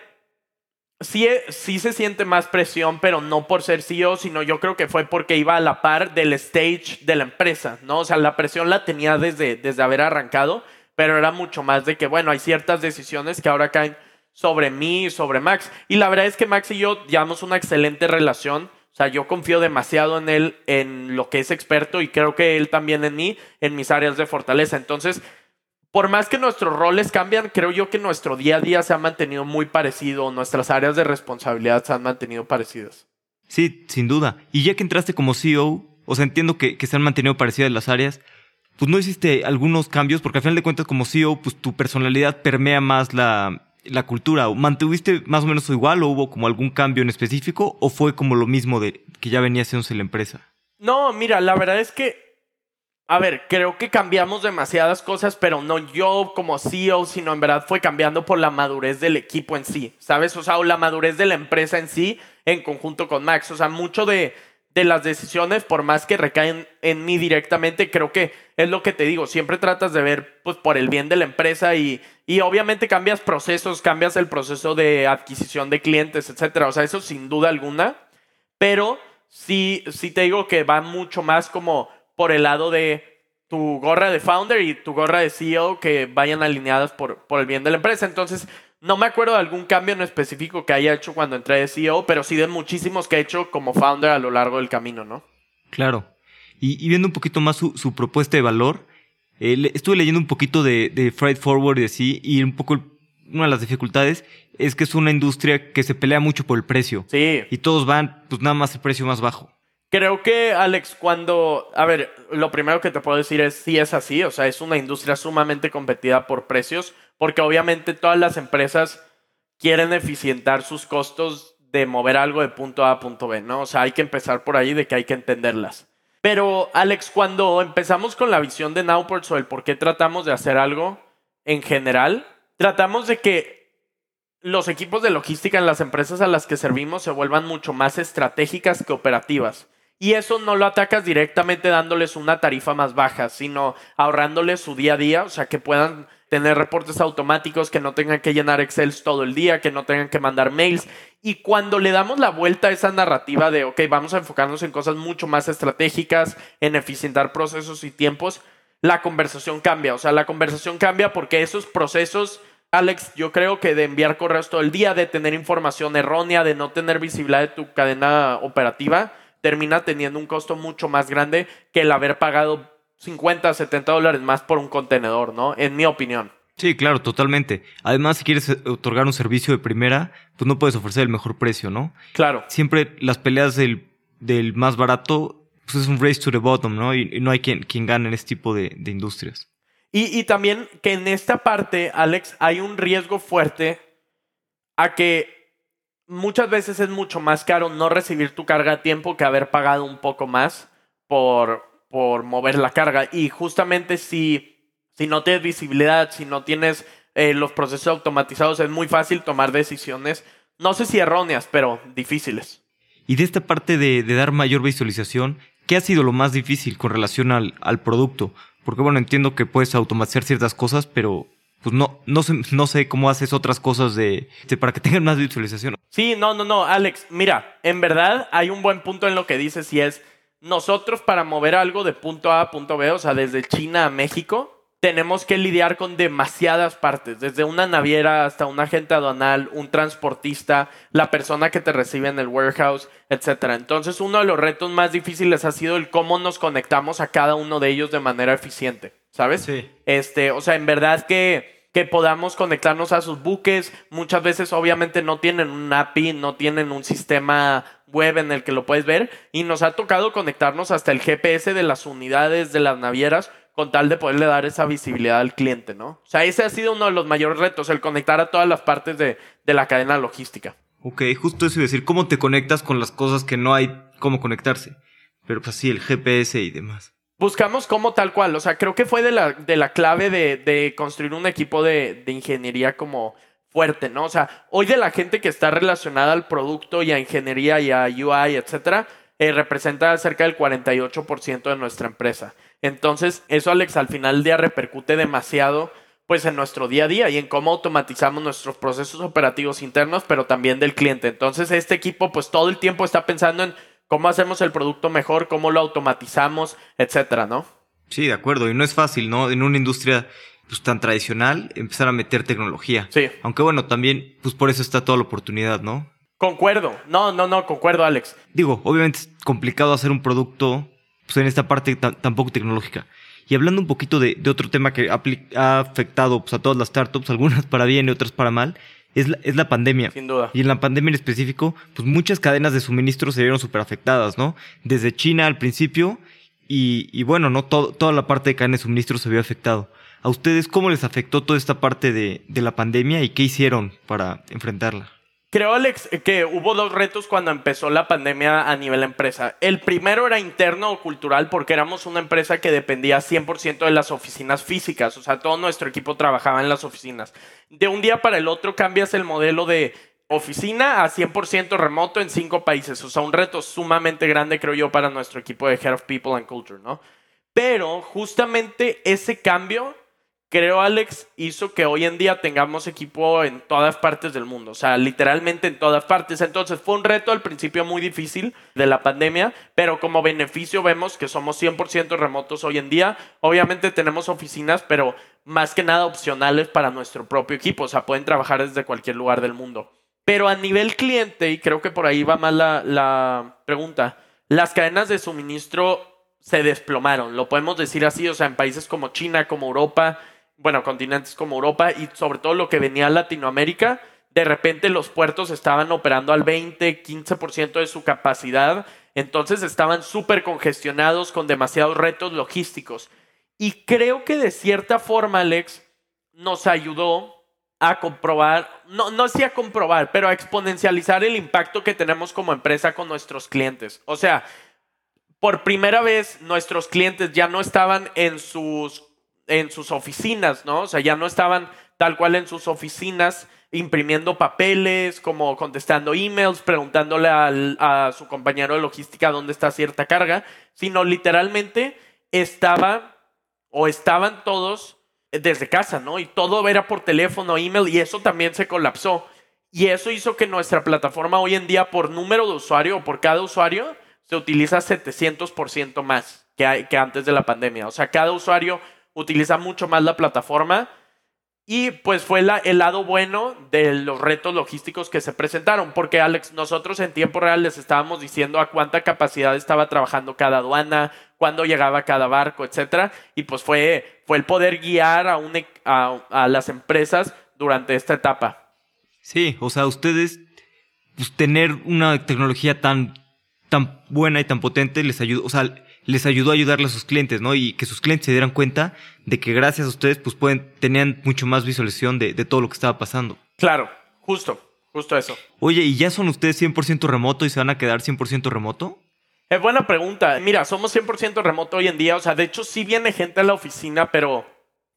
A: sí, sí se siente más presión, pero no por ser CEO, sino yo creo que fue porque iba a la par del stage de la empresa, ¿no? O sea, la presión la tenía desde, desde haber arrancado, pero era mucho más de que, bueno, hay ciertas decisiones que ahora caen sobre mí y sobre Max. Y la verdad es que Max y yo llevamos una excelente relación. O sea, yo confío demasiado en él, en lo que es experto y creo que él también en mí, en mis áreas de fortaleza. Entonces, por más que nuestros roles cambian, creo yo que nuestro día a día se ha mantenido muy parecido, nuestras áreas de responsabilidad se han mantenido parecidas.
B: Sí, sin duda. Y ya que entraste como CEO, o sea, entiendo que, se han mantenido parecidas las áreas, pues no hiciste algunos cambios, porque al final de cuentas como CEO, pues tu personalidad permea más la, la cultura. ¿Mantuviste más o menos igual o hubo como algún cambio en específico o fue como lo mismo de que ya venía haciéndose la empresa?
A: No, mira, la verdad es que a ver, creo que cambiamos demasiadas cosas, pero no yo como CEO, sino en verdad fue cambiando por la madurez del equipo en sí, ¿sabes? O sea, o la madurez de la empresa en sí en conjunto con Max. O sea, mucho de, de las decisiones, por más que recaen en mí directamente, creo que es lo que te digo, siempre tratas de ver pues por el bien de la empresa y, y obviamente cambias procesos, cambias el proceso de adquisición de clientes, etcétera. O sea, eso sin duda alguna, pero sí, sí te digo que va mucho más como por el lado de tu gorra de founder y tu gorra de CEO que vayan alineadas por, por el bien de la empresa. Entonces, no me acuerdo de algún cambio en específico que haya hecho cuando entré de CEO, pero sí de muchísimos que he hecho como founder a lo largo del camino, ¿no?
B: Claro. Y, viendo un poquito más su, propuesta de valor, eh, estuve leyendo un poquito de, de Freight Forward y así, y un poco una de las dificultades es que es una industria que se pelea mucho por el precio.
A: Sí.
B: Y todos van, pues nada más el precio más bajo.
A: Creo que, Alex, cuando. A ver, lo primero que te puedo decir es si es así. O sea, es una industria sumamente competida por precios, porque obviamente todas las empresas quieren eficientar sus costos de mover algo de punto A a punto B, ¿no? O sea, hay que empezar por ahí de que hay que entenderlas. Pero, Alex, cuando empezamos con la visión de Nowports o el por qué tratamos de hacer algo en general, tratamos de que los equipos de logística en las empresas a las que servimos se vuelvan mucho más estratégicas que operativas. Y eso no lo atacas directamente dándoles una tarifa más baja, sino ahorrándoles su día a día, o sea, que puedan tener reportes automáticos, que no tengan que llenar Excel todo el día, que no tengan que mandar mails. Y cuando le damos la vuelta a esa narrativa de, ok, vamos a enfocarnos en cosas mucho más estratégicas, en eficientar procesos y tiempos, la conversación cambia. O sea, la conversación cambia porque esos procesos, Alex, yo creo que de enviar correos todo el día, de tener información errónea, de no tener visibilidad de tu cadena operativa, termina teniendo un costo mucho más grande que el haber pagado 50, 70 dólares más por un contenedor, ¿no? En mi opinión.
B: Sí, claro, totalmente. Además, si quieres otorgar un servicio de primera, pues no puedes ofrecer el mejor precio, ¿no?
A: Claro.
B: Siempre las peleas del, del más barato, pues es un race to the bottom, ¿no? Y, no hay quien, quien gane en este tipo de, de industrias.
A: Y, y también que en esta parte, Alex, hay un riesgo fuerte a que muchas veces es mucho más caro no recibir tu carga a tiempo que haber pagado un poco más por, por mover la carga. Y justamente si, si no tienes visibilidad, si no tienes eh, los procesos automatizados, es muy fácil tomar decisiones, no sé si erróneas, pero difíciles.
B: Y de esta parte de, dar mayor visualización, ¿qué ha sido lo más difícil con relación al, al producto? Porque bueno, entiendo que puedes automatizar ciertas cosas, pero pues no, no, sé, no sé cómo haces otras cosas de, para que tengan más visualización.
A: Sí, no, no, no, Alex, mira, en verdad hay un buen punto en lo que dices y es, nosotros para mover algo de punto A a punto B, o sea, desde China a México, tenemos que lidiar con demasiadas partes, desde una naviera hasta un agente aduanal, un transportista, la persona que te recibe en el warehouse, etc. Entonces, uno de los retos más difíciles ha sido el cómo nos conectamos a cada uno de ellos de manera eficiente, ¿sabes?
B: Sí.
A: Este, o sea, en verdad que que podamos conectarnos a sus buques. Muchas veces obviamente no tienen un API, no tienen un sistema web en el que lo puedes ver y nos ha tocado conectarnos hasta el GPS de las unidades de las navieras con tal de poderle dar esa visibilidad al cliente, ¿no? O sea, ese ha sido uno de los mayores retos, el conectar a todas las partes de, de la cadena logística.
B: Ok, justo eso decir, ¿cómo te conectas con las cosas que no hay cómo conectarse? Pero pues así, el GPS y demás.
A: Buscamos cómo tal cual, o sea, creo que fue de la, de la clave de, de construir un equipo de, de ingeniería como fuerte, ¿no? O sea, hoy de la gente que está relacionada al producto y a ingeniería y a UI, etcétera, eh, representa cerca del 48% de nuestra empresa. Entonces, eso, Alex, al final del día repercute demasiado pues en nuestro día a día y en cómo automatizamos nuestros procesos operativos internos, pero también del cliente. Entonces, este equipo pues todo el tiempo está pensando en cómo hacemos el producto mejor, cómo lo automatizamos, etcétera, ¿no?
B: Sí, de acuerdo. Y no es fácil, ¿no? En una industria pues, tan tradicional, empezar a meter tecnología.
A: Sí.
B: Aunque bueno, también, pues por eso está toda la oportunidad, ¿no?
A: Concuerdo. No, no, no, concuerdo, Alex.
B: Digo, obviamente es complicado hacer un producto pues, en esta parte tampoco tecnológica. Y hablando un poquito de, otro tema que ha, afectado pues, a todas las startups, algunas para bien y otras para mal, es la, es la pandemia.
A: Sin duda.
B: Y en la pandemia en específico, pues muchas cadenas de suministro se vieron súper afectadas, ¿no? Desde China al principio y, y bueno, ¿no? Todo, toda la parte de cadena de suministro se vio afectado. ¿A ustedes cómo les afectó toda esta parte de, de la pandemia y qué hicieron para enfrentarla?
A: Creo, Alex, que hubo dos retos cuando empezó la pandemia a nivel empresa. El primero era interno o cultural porque éramos una empresa que dependía 100% de las oficinas físicas, o sea, todo nuestro equipo trabajaba en las oficinas. De un día para el otro cambias el modelo de oficina a 100% remoto en cinco países, o sea, un reto sumamente grande, creo yo, para nuestro equipo de Head of People and Culture, ¿no? Pero justamente ese cambio creo, Alex, hizo que hoy en día tengamos equipo en todas partes del mundo, o sea, literalmente en todas partes. Entonces fue un reto al principio muy difícil de la pandemia, pero como beneficio vemos que somos 100% remotos hoy en día. Obviamente tenemos oficinas, pero más que nada opcionales para nuestro propio equipo, o sea, pueden trabajar desde cualquier lugar del mundo. Pero a nivel cliente, y creo que por ahí va más la, la pregunta, las cadenas de suministro se desplomaron, lo podemos decir así, o sea, en países como China, como Europa, bueno, continentes como Europa y sobre todo lo que venía a Latinoamérica, de repente los puertos estaban operando al 20, 15% de su capacidad, entonces estaban súper congestionados con demasiados retos logísticos. Y creo que de cierta forma, Alex, nos ayudó a comprobar, no, no sí a comprobar, pero a exponencializar el impacto que tenemos como empresa con nuestros clientes. O sea, por primera vez nuestros clientes ya no estaban en sus en sus oficinas, ¿no? O sea, ya no estaban tal cual en sus oficinas imprimiendo papeles, como contestando emails, preguntándole a su compañero de logística dónde está cierta carga, sino literalmente estaba o estaban todos desde casa, ¿no? Y todo era por teléfono, email, y eso también se colapsó. Y eso hizo que nuestra plataforma hoy en día, por número de usuario o por cada usuario, se utiliza 700% más que, que antes de la pandemia. O sea, cada usuario utiliza mucho más la plataforma. Y pues fue el lado bueno de los retos logísticos que se presentaron, porque Alex, nosotros en tiempo real les estábamos diciendo a cuánta capacidad estaba trabajando cada aduana, cuándo llegaba cada barco, etcétera, y pues fue, fue el poder guiar a, e, las empresas durante esta etapa.
B: Sí, o sea, ustedes pues, tener una tecnología tan, tan buena y tan potente les ayudó, o sea, les ayudó a ayudarle a sus clientes, ¿no? Y que sus clientes se dieran cuenta de que gracias a ustedes, pues pueden, tenían mucho más visualización de, todo lo que estaba pasando.
A: Claro, justo, justo eso.
B: Oye, ¿y ya son ustedes 100% remoto y se van a quedar 100% remoto?
A: Es buena pregunta. Mira, somos 100% remoto hoy en día. O sea, de hecho sí viene gente a la oficina, pero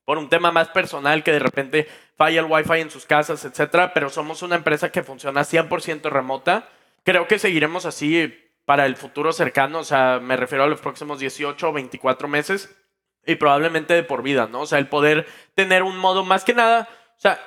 A: por un tema más personal que de repente falla el wifi en sus casas, etcétera. Pero somos una empresa que funciona 100% remota. Creo que seguiremos así para el futuro cercano, o sea, me refiero a los próximos 18 o 24 meses y probablemente de por vida, ¿no? O sea, el poder tener un modo más que nada, o sea,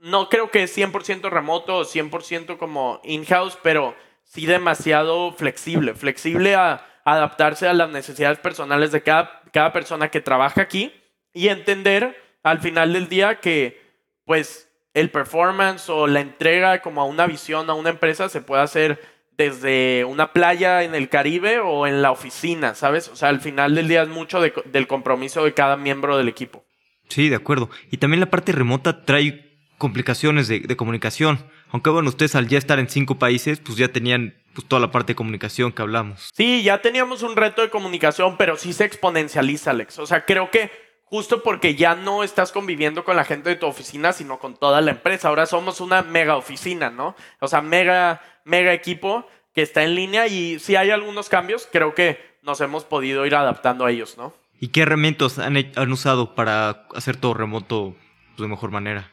A: no creo que es 100% remoto o 100% como in-house, pero sí demasiado flexible, flexible a adaptarse a las necesidades personales de cada, cada persona que trabaja aquí y entender al final del día que, pues, el performance o la entrega como a una visión, a una empresa, se puede hacer desde una playa en el Caribe o en la oficina, ¿sabes? O sea, al final del día es mucho del compromiso de cada miembro del equipo.
B: Sí, de acuerdo. Y también la parte remota trae complicaciones de, comunicación. Aunque bueno, ustedes al ya estar en cinco países, pues ya tenían pues, toda la parte de comunicación que hablamos.
A: Sí, ya teníamos un reto de comunicación, pero sí se exponencializa, Alex. O sea, creo que justo porque ya no estás conviviendo con la gente de tu oficina, sino con toda la empresa. Ahora somos una mega oficina, ¿no? O sea, mega, mega equipo que está en línea y si hay algunos cambios, creo que nos hemos podido ir adaptando a ellos, ¿no?
B: ¿Y qué herramientas han, han usado para hacer todo remoto de mejor manera?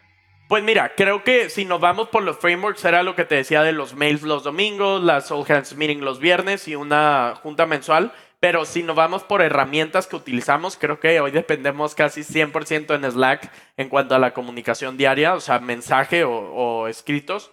A: Pues mira, creo que si nos vamos por los frameworks, era lo que te decía de los mails los domingos, las All Hands Meeting los viernes y una junta mensual. Pero si nos vamos por herramientas que utilizamos, creo que hoy dependemos casi 100% en Slack en cuanto a la comunicación diaria, o sea, mensaje o, o, escritos.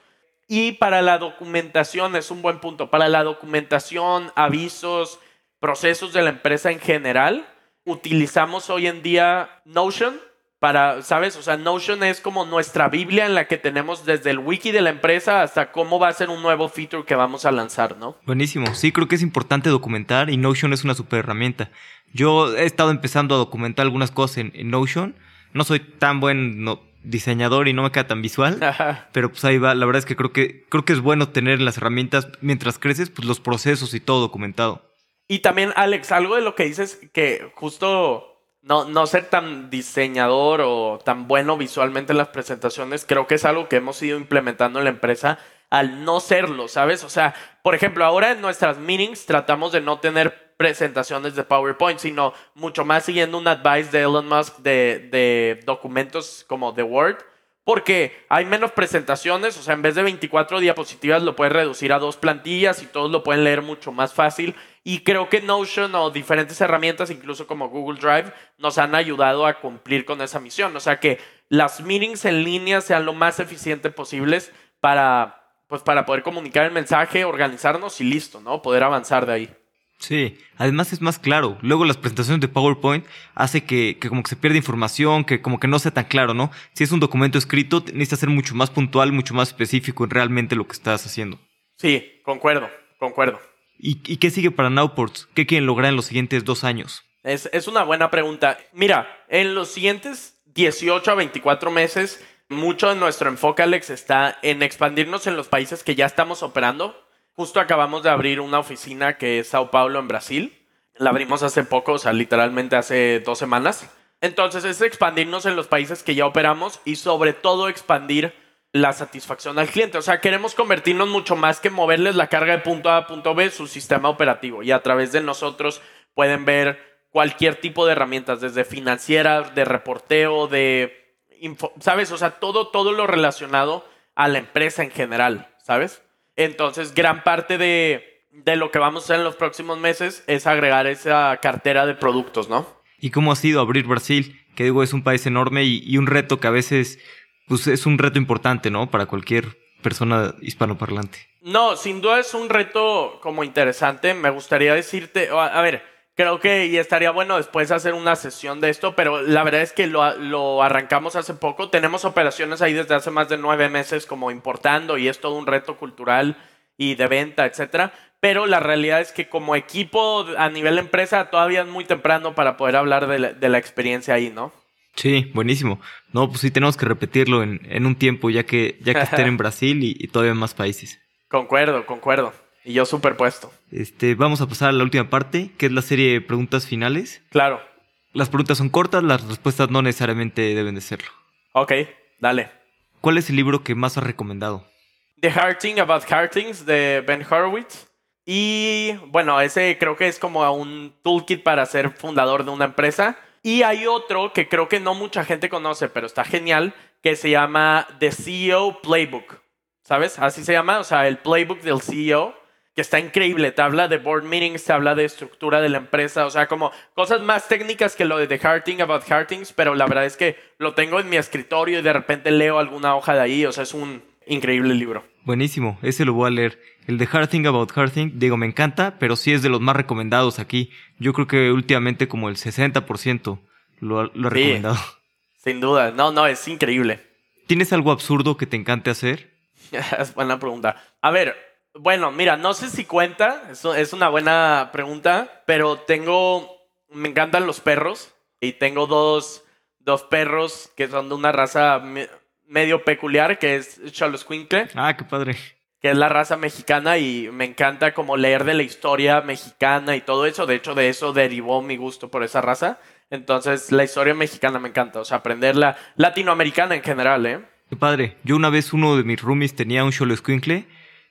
A: Y para la documentación es un buen punto. Para la documentación, avisos, procesos de la empresa en general, utilizamos hoy en día Notion para, ¿sabes? O sea, Notion es como nuestra Biblia en la que tenemos desde el wiki de la empresa hasta cómo va a ser un nuevo feature que vamos a lanzar, ¿no?
B: Buenísimo. Sí, creo que es importante documentar y Notion es una super herramienta. Yo he estado empezando a documentar algunas cosas en, Notion. No soy tan buen diseñador y no me queda tan visual, *laughs* pero pues ahí va. La verdad es que creo que creo que es bueno tener las herramientas mientras creces, pues los procesos y todo documentado.
A: Y también, Alex, algo de lo que dices que justo no, no ser tan diseñador o tan bueno visualmente en las presentaciones, creo que es algo que hemos ido implementando en la empresa al no serlo, ¿sabes? O sea, por ejemplo, ahora en nuestras meetings tratamos de no tener presentaciones de PowerPoint, sino mucho más siguiendo un advice de Elon Musk de, de documentos como de Word, porque hay menos presentaciones, o sea, en vez de 24 diapositivas lo puedes reducir a dos plantillas y todos lo pueden leer mucho más fácil y creo que Notion o diferentes herramientas, incluso como Google Drive, nos han ayudado a cumplir con esa misión. O sea, que las meetings en línea sean lo más eficientes posibles para, pues, para poder comunicar el mensaje, organizarnos y listo, ¿no? Poder avanzar de ahí.
B: Sí, además es más claro. Luego las presentaciones de PowerPoint hace que, que, como que se pierda información, que como que no sea tan claro, ¿no? Si es un documento escrito, necesita ser mucho más puntual, mucho más específico en realmente lo que estás haciendo.
A: Sí, concuerdo, concuerdo.
B: ¿Y, qué sigue para Nowports? ¿Qué quieren lograr en los siguientes dos años?
A: Es, una buena pregunta. Mira, en los siguientes 18 a 24 meses, mucho de nuestro enfoque, Alex, está en expandirnos en los países que ya estamos operando. Justo acabamos de abrir una oficina que es Sao Paulo, en Brasil. La abrimos hace poco, o sea, literalmente hace dos semanas. Entonces es expandirnos en los países que ya operamos y sobre todo expandir la satisfacción al cliente. O sea, queremos convertirnos mucho más que moverles la carga de punto A a punto B su sistema operativo. Y a través de nosotros pueden ver cualquier tipo de herramientas, desde financieras, de reporteo, de... ¿Sabes? O sea, todo, todo lo relacionado a la empresa en general, ¿sabes? Entonces, gran parte de, de lo que vamos a hacer en los próximos meses es agregar esa cartera de productos, ¿no?
B: ¿Y cómo ha sido abrir Brasil? Que digo, es un país enorme y, y un reto que a veces pues es un reto importante, ¿no? Para cualquier persona hispanoparlante.
A: No, sin duda es un reto como interesante. Me gustaría decirte, a, ver, creo que y estaría bueno después hacer una sesión de esto, pero la verdad es que lo, arrancamos hace poco. Tenemos operaciones ahí desde hace más de nueve meses como importando y es todo un reto cultural y de venta, etcétera. Pero la realidad es que como equipo a nivel empresa todavía es muy temprano para poder hablar de la experiencia ahí, ¿no?
B: Sí, buenísimo. No, pues sí tenemos que repetirlo en, en un tiempo, ya que, ya que estén en *laughs* Brasil y, todavía más países.
A: Concuerdo, concuerdo. Y yo superpuesto.
B: Este, vamos a pasar a la última parte, que es la serie de preguntas finales.
A: Claro.
B: Las preguntas son cortas, las respuestas no necesariamente deben de serlo.
A: Ok, dale.
B: ¿Cuál es el libro que más has recomendado?
A: The Hard Thing About Hard Things de Ben Horowitz. Y bueno, ese creo que es como un toolkit para ser fundador de una empresa. Y hay otro que creo que no mucha gente conoce, pero está genial, que se llama The CEO Playbook. ¿Sabes? Así se llama, o sea, el playbook del CEO, que está increíble. Te habla de board meetings, te habla de estructura de la empresa, o sea, como cosas más técnicas que lo de The Hard Thing About Hard Things, pero la verdad es que lo tengo en mi escritorio y de repente leo alguna hoja de ahí, o sea, es un increíble libro.
B: Buenísimo, ese lo voy a leer. El de Hard Thing About Hard Thing, digo, me encanta, pero sí es de los más recomendados aquí. Yo creo que últimamente como el 60% lo, lo he recomendado.
A: Sin duda, no, no, es increíble.
B: ¿Tienes algo absurdo que te encante hacer? *laughs*
A: es buena pregunta. A ver, bueno, mira, no sé si cuenta, es, es una buena pregunta, pero tengo, me encantan los perros y tengo dos, dos perros que son de una raza medio peculiar, que es Charles Quinkle.
B: Ah, qué padre.
A: Que es la raza mexicana y me encanta como leer de la historia mexicana y todo eso. De hecho, de eso derivó mi gusto por esa raza. Entonces, la historia mexicana me encanta, o sea, aprender la latinoamericana en general, ¿eh?
B: Qué padre. Yo una vez uno de mis roomies tenía un Cholo Squinkle,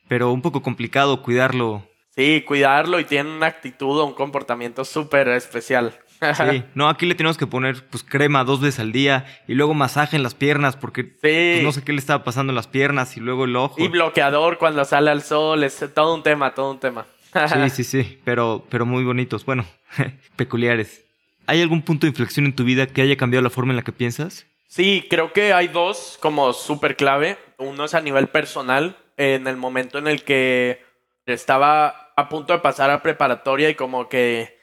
B: pero un poco complicado cuidarlo.
A: Sí, cuidarlo y tiene una actitud o un comportamiento súper especial.
B: Sí, *laughs* no, aquí le tenemos que poner pues crema dos veces al día y luego masaje en las piernas porque pues, no sé qué le estaba pasando en las piernas y luego el ojo.
A: Y bloqueador cuando sale al sol, es todo un tema, todo un tema.
B: sí, *laughs* sí, sí, pero, pero muy bonitos, bueno, *laughs* peculiares. ¿Hay algún punto de inflexión en tu vida que haya cambiado la forma en la que piensas?
A: Sí, creo que hay dos como súper clave. Uno es a nivel personal, en el momento en el que estaba a punto de pasar a preparatoria y como que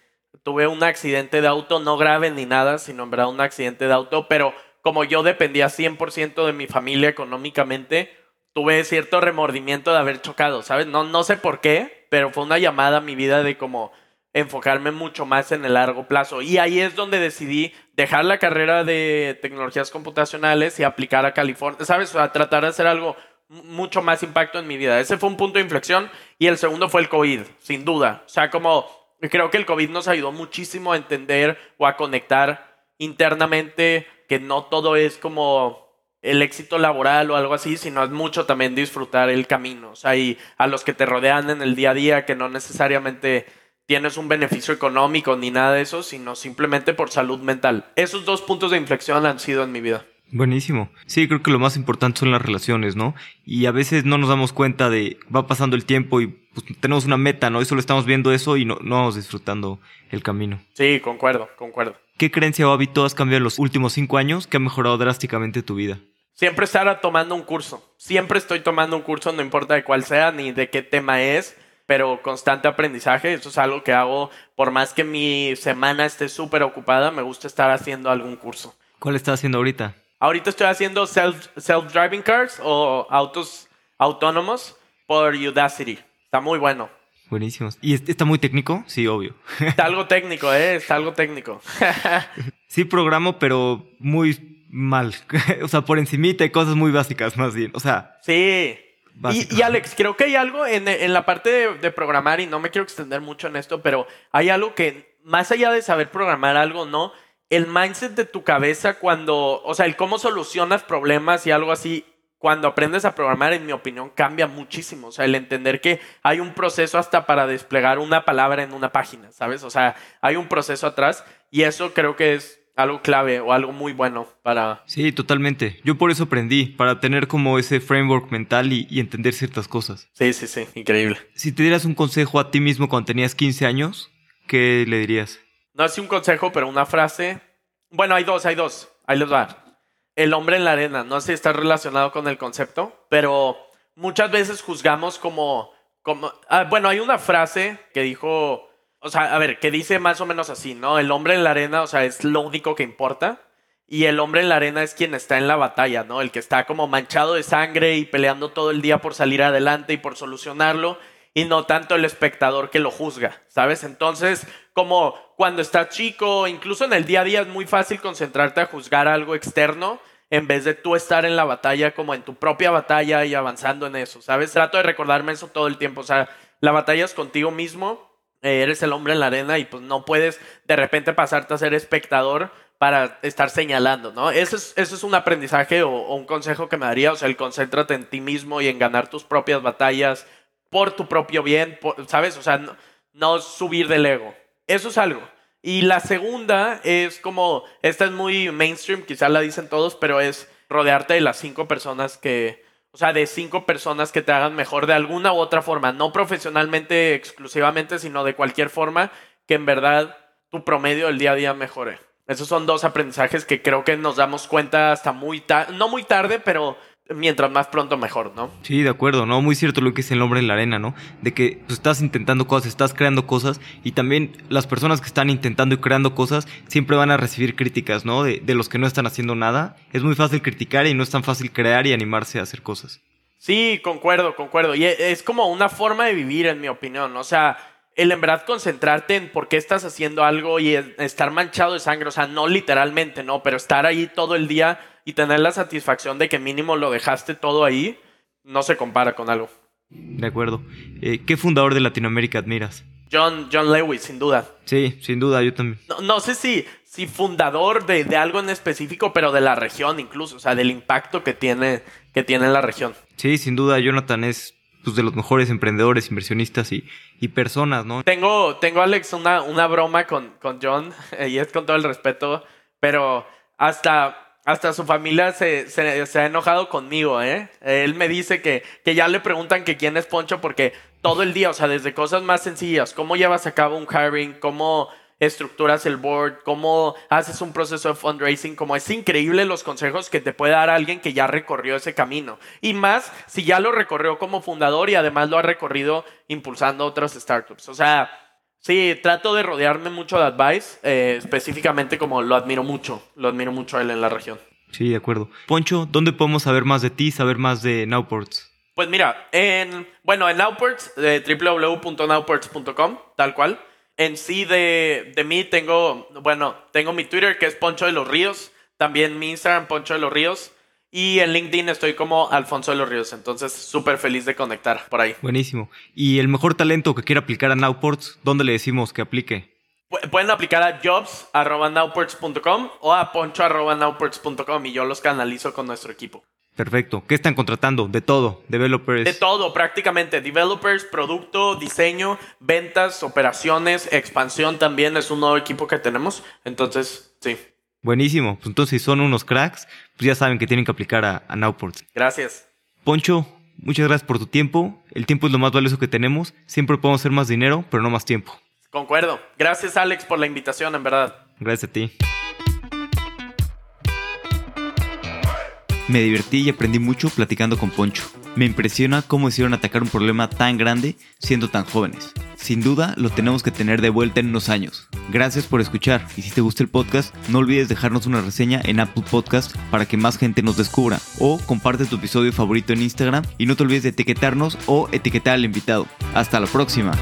A: tuve un accidente de auto, no grave ni nada, sino en verdad un accidente de auto, pero como yo dependía 100% de mi familia económicamente, tuve cierto remordimiento de haber chocado, ¿sabes? No, no sé por qué, pero fue una llamada a mi vida de como enfocarme mucho más en el largo plazo. Y ahí es donde decidí dejar la carrera de tecnologías computacionales y aplicar a California, ¿sabes? A tratar de hacer algo mucho más impacto en mi vida. Ese fue un punto de inflexión y el segundo fue el COVID, sin duda. O sea, como creo que el COVID nos ayudó muchísimo a entender o a conectar internamente que no todo es como el éxito laboral o algo así, sino es mucho también disfrutar el camino. O sea, y a los que te rodean en el día a día, que no necesariamente tienes un beneficio económico ni nada de eso, sino simplemente por salud mental. Esos dos puntos de inflexión han sido en mi vida.
B: Buenísimo. Sí, creo que lo más importante son las relaciones, ¿no? Y a veces no nos damos cuenta de, va pasando el tiempo y pues, tenemos una meta, ¿no? Y solo estamos viendo eso y no, no vamos disfrutando el camino.
A: Sí, concuerdo, concuerdo.
B: ¿Qué creencia o hábito has cambiado en los últimos cinco años que ha mejorado drásticamente tu vida?
A: Siempre estar tomando un curso. Siempre estoy tomando un curso, no importa de cuál sea ni de qué tema es, pero constante aprendizaje. Eso es algo que hago por más que mi semana esté súper ocupada, me gusta estar haciendo algún curso.
B: ¿Cuál estás haciendo ahorita?
A: Ahorita estoy haciendo self-driving cars o autos autónomos por Udacity. Está muy bueno.
B: Buenísimo. ¿Y está muy técnico? Sí, obvio.
A: Está algo técnico, ¿eh? Está algo técnico. *laughs*
B: sí programo, pero muy mal. *laughs* o sea, por encimita y cosas muy básicas, más bien. O sea...
A: Sí. Y, Alex, creo que hay algo en, la parte de, de, programar, y no me quiero extender mucho en esto, pero hay algo que, más allá de saber programar algo, ¿no? el mindset de tu cabeza cuando, o sea, el cómo solucionas problemas y algo así, cuando aprendes a programar, en mi opinión, cambia muchísimo. O sea, el entender que hay un proceso hasta para desplegar una palabra en una página, ¿sabes? O sea, hay un proceso atrás y eso creo que es algo clave o algo muy bueno para...
B: Sí, totalmente. Yo por eso aprendí, para tener como ese framework mental y, y, entender ciertas cosas.
A: Sí, sí, sí, increíble.
B: Si te dieras un consejo a ti mismo cuando tenías 15 años, ¿qué le dirías?
A: No así un consejo, pero una frase. Bueno, hay dos, hay dos. Ahí les va. El hombre en la arena. No sé si está relacionado con el concepto, pero muchas veces juzgamos como. como ah, bueno, hay una frase que dijo. O sea, a ver, que dice más o menos así, ¿no? El hombre en la arena, o sea, es lo único que importa. Y el hombre en la arena es quien está en la batalla, ¿no? El que está como manchado de sangre y peleando todo el día por salir adelante y por solucionarlo y no tanto el espectador que lo juzga, ¿sabes? Entonces, como cuando estás chico, incluso en el día a día es muy fácil concentrarte a juzgar algo externo en vez de tú estar en la batalla como en tu propia batalla y avanzando en eso, ¿sabes? Trato de recordarme eso todo el tiempo, o sea, la batalla es contigo mismo, eh, eres el hombre en la arena y pues no puedes de repente pasarte a ser espectador para estar señalando, ¿no? Ese es, es un aprendizaje o, o, un consejo que me daría, o sea, el concéntrate en ti mismo y en ganar tus propias batallas, por tu propio bien, ¿sabes? O sea, no, subir del ego. Eso es algo. Y la segunda es como, esta es muy mainstream, quizás la dicen todos, pero es rodearte de las cinco personas que, o sea, de cinco personas que te hagan mejor de alguna u otra forma, no profesionalmente exclusivamente, sino de cualquier forma que en verdad tu promedio del día a día mejore. Esos son dos aprendizajes que creo que nos damos cuenta hasta muy tarde, no muy tarde, pero mientras más pronto mejor, ¿no?
B: Sí, de acuerdo, ¿no? Muy cierto lo que es el hombre en la arena, ¿no? De que pues, estás intentando cosas, estás creando cosas y también las personas que están intentando y creando cosas siempre van a recibir críticas, ¿no? De, de los que no están haciendo nada. Es muy fácil criticar y no es tan fácil crear y animarse a hacer cosas.
A: Sí, concuerdo, concuerdo. Y e, es como una forma de vivir, en mi opinión. O sea, el en verdad concentrarte en por qué estás haciendo algo y estar manchado de sangre, o sea, no literalmente, no, pero estar ahí todo el día y tener la satisfacción de que mínimo lo dejaste todo ahí, no se compara con algo.
B: De acuerdo. Eh, ¿Qué fundador de Latinoamérica admiras?
A: John, John Lewis, sin duda.
B: Sí, sin duda, yo también.
A: No, sé si, si fundador de, de, algo en específico, pero de la región incluso, o sea, del impacto que tiene, que tiene en la región.
B: Sí, sin duda, Jonathan es pues, de los mejores emprendedores, inversionistas y, y personas, ¿no?
A: Tengo, tengo Alex, una, una broma con, con John, *laughs* y es con todo el respeto, pero hasta, hasta su familia se, se, ha enojado conmigo, ¿eh? Él me dice que, que ya le preguntan que quién es Poncho porque todo el día, o sea, desde cosas más sencillas, cómo llevas a cabo un hiring, cómo estructuras el board, cómo haces un proceso de fundraising, como es increíble los consejos que te puede dar alguien que ya recorrió ese camino. Y más si ya lo recorrió como fundador y además lo ha recorrido impulsando otras startups. O sea, Sí, trato de rodearme mucho de advice, eh, específicamente como lo admiro mucho, lo admiro mucho a él en la región.
B: Sí, de acuerdo. Poncho, ¿dónde podemos saber más de ti, saber más de Nowports?
A: Pues mira, en, bueno, en Nowports, de www.nowports.com, tal cual. En sí de, de mí tengo, bueno, tengo mi Twitter que es Poncho de los Ríos, también mi Instagram Poncho de los Ríos. Y en LinkedIn estoy como Alfonso de los Ríos, entonces súper feliz de conectar por ahí.
B: Buenísimo. ¿Y el mejor talento que quiera aplicar a Nowports, dónde le decimos que aplique?
A: Pueden aplicar a jobs.nowports.com o a poncho.nowports.com y yo los canalizo con nuestro equipo.
B: Perfecto. ¿Qué están contratando? De todo, developers.
A: De todo, prácticamente. Developers, producto, diseño, ventas, operaciones, expansión también es un nuevo equipo que tenemos. Entonces, sí.
B: Buenísimo. Pues entonces, si son unos cracks, pues ya saben que tienen que aplicar a, a Nowports.
A: Gracias.
B: Poncho, muchas gracias por tu tiempo. El tiempo es lo más valioso que tenemos. Siempre podemos hacer más dinero, pero no más tiempo.
A: Concuerdo. Gracias, Alex, por la invitación, en verdad.
B: Gracias a ti. Me divertí y aprendí mucho platicando con Poncho. Me impresiona cómo hicieron atacar un problema tan grande siendo tan jóvenes. Sin duda lo tenemos que tener de vuelta en unos años. Gracias por escuchar y si te gusta el podcast, no olvides dejarnos una reseña en Apple Podcast para que más gente nos descubra. O comparte tu episodio favorito en Instagram y no te olvides de etiquetarnos o etiquetar al invitado. Hasta la próxima.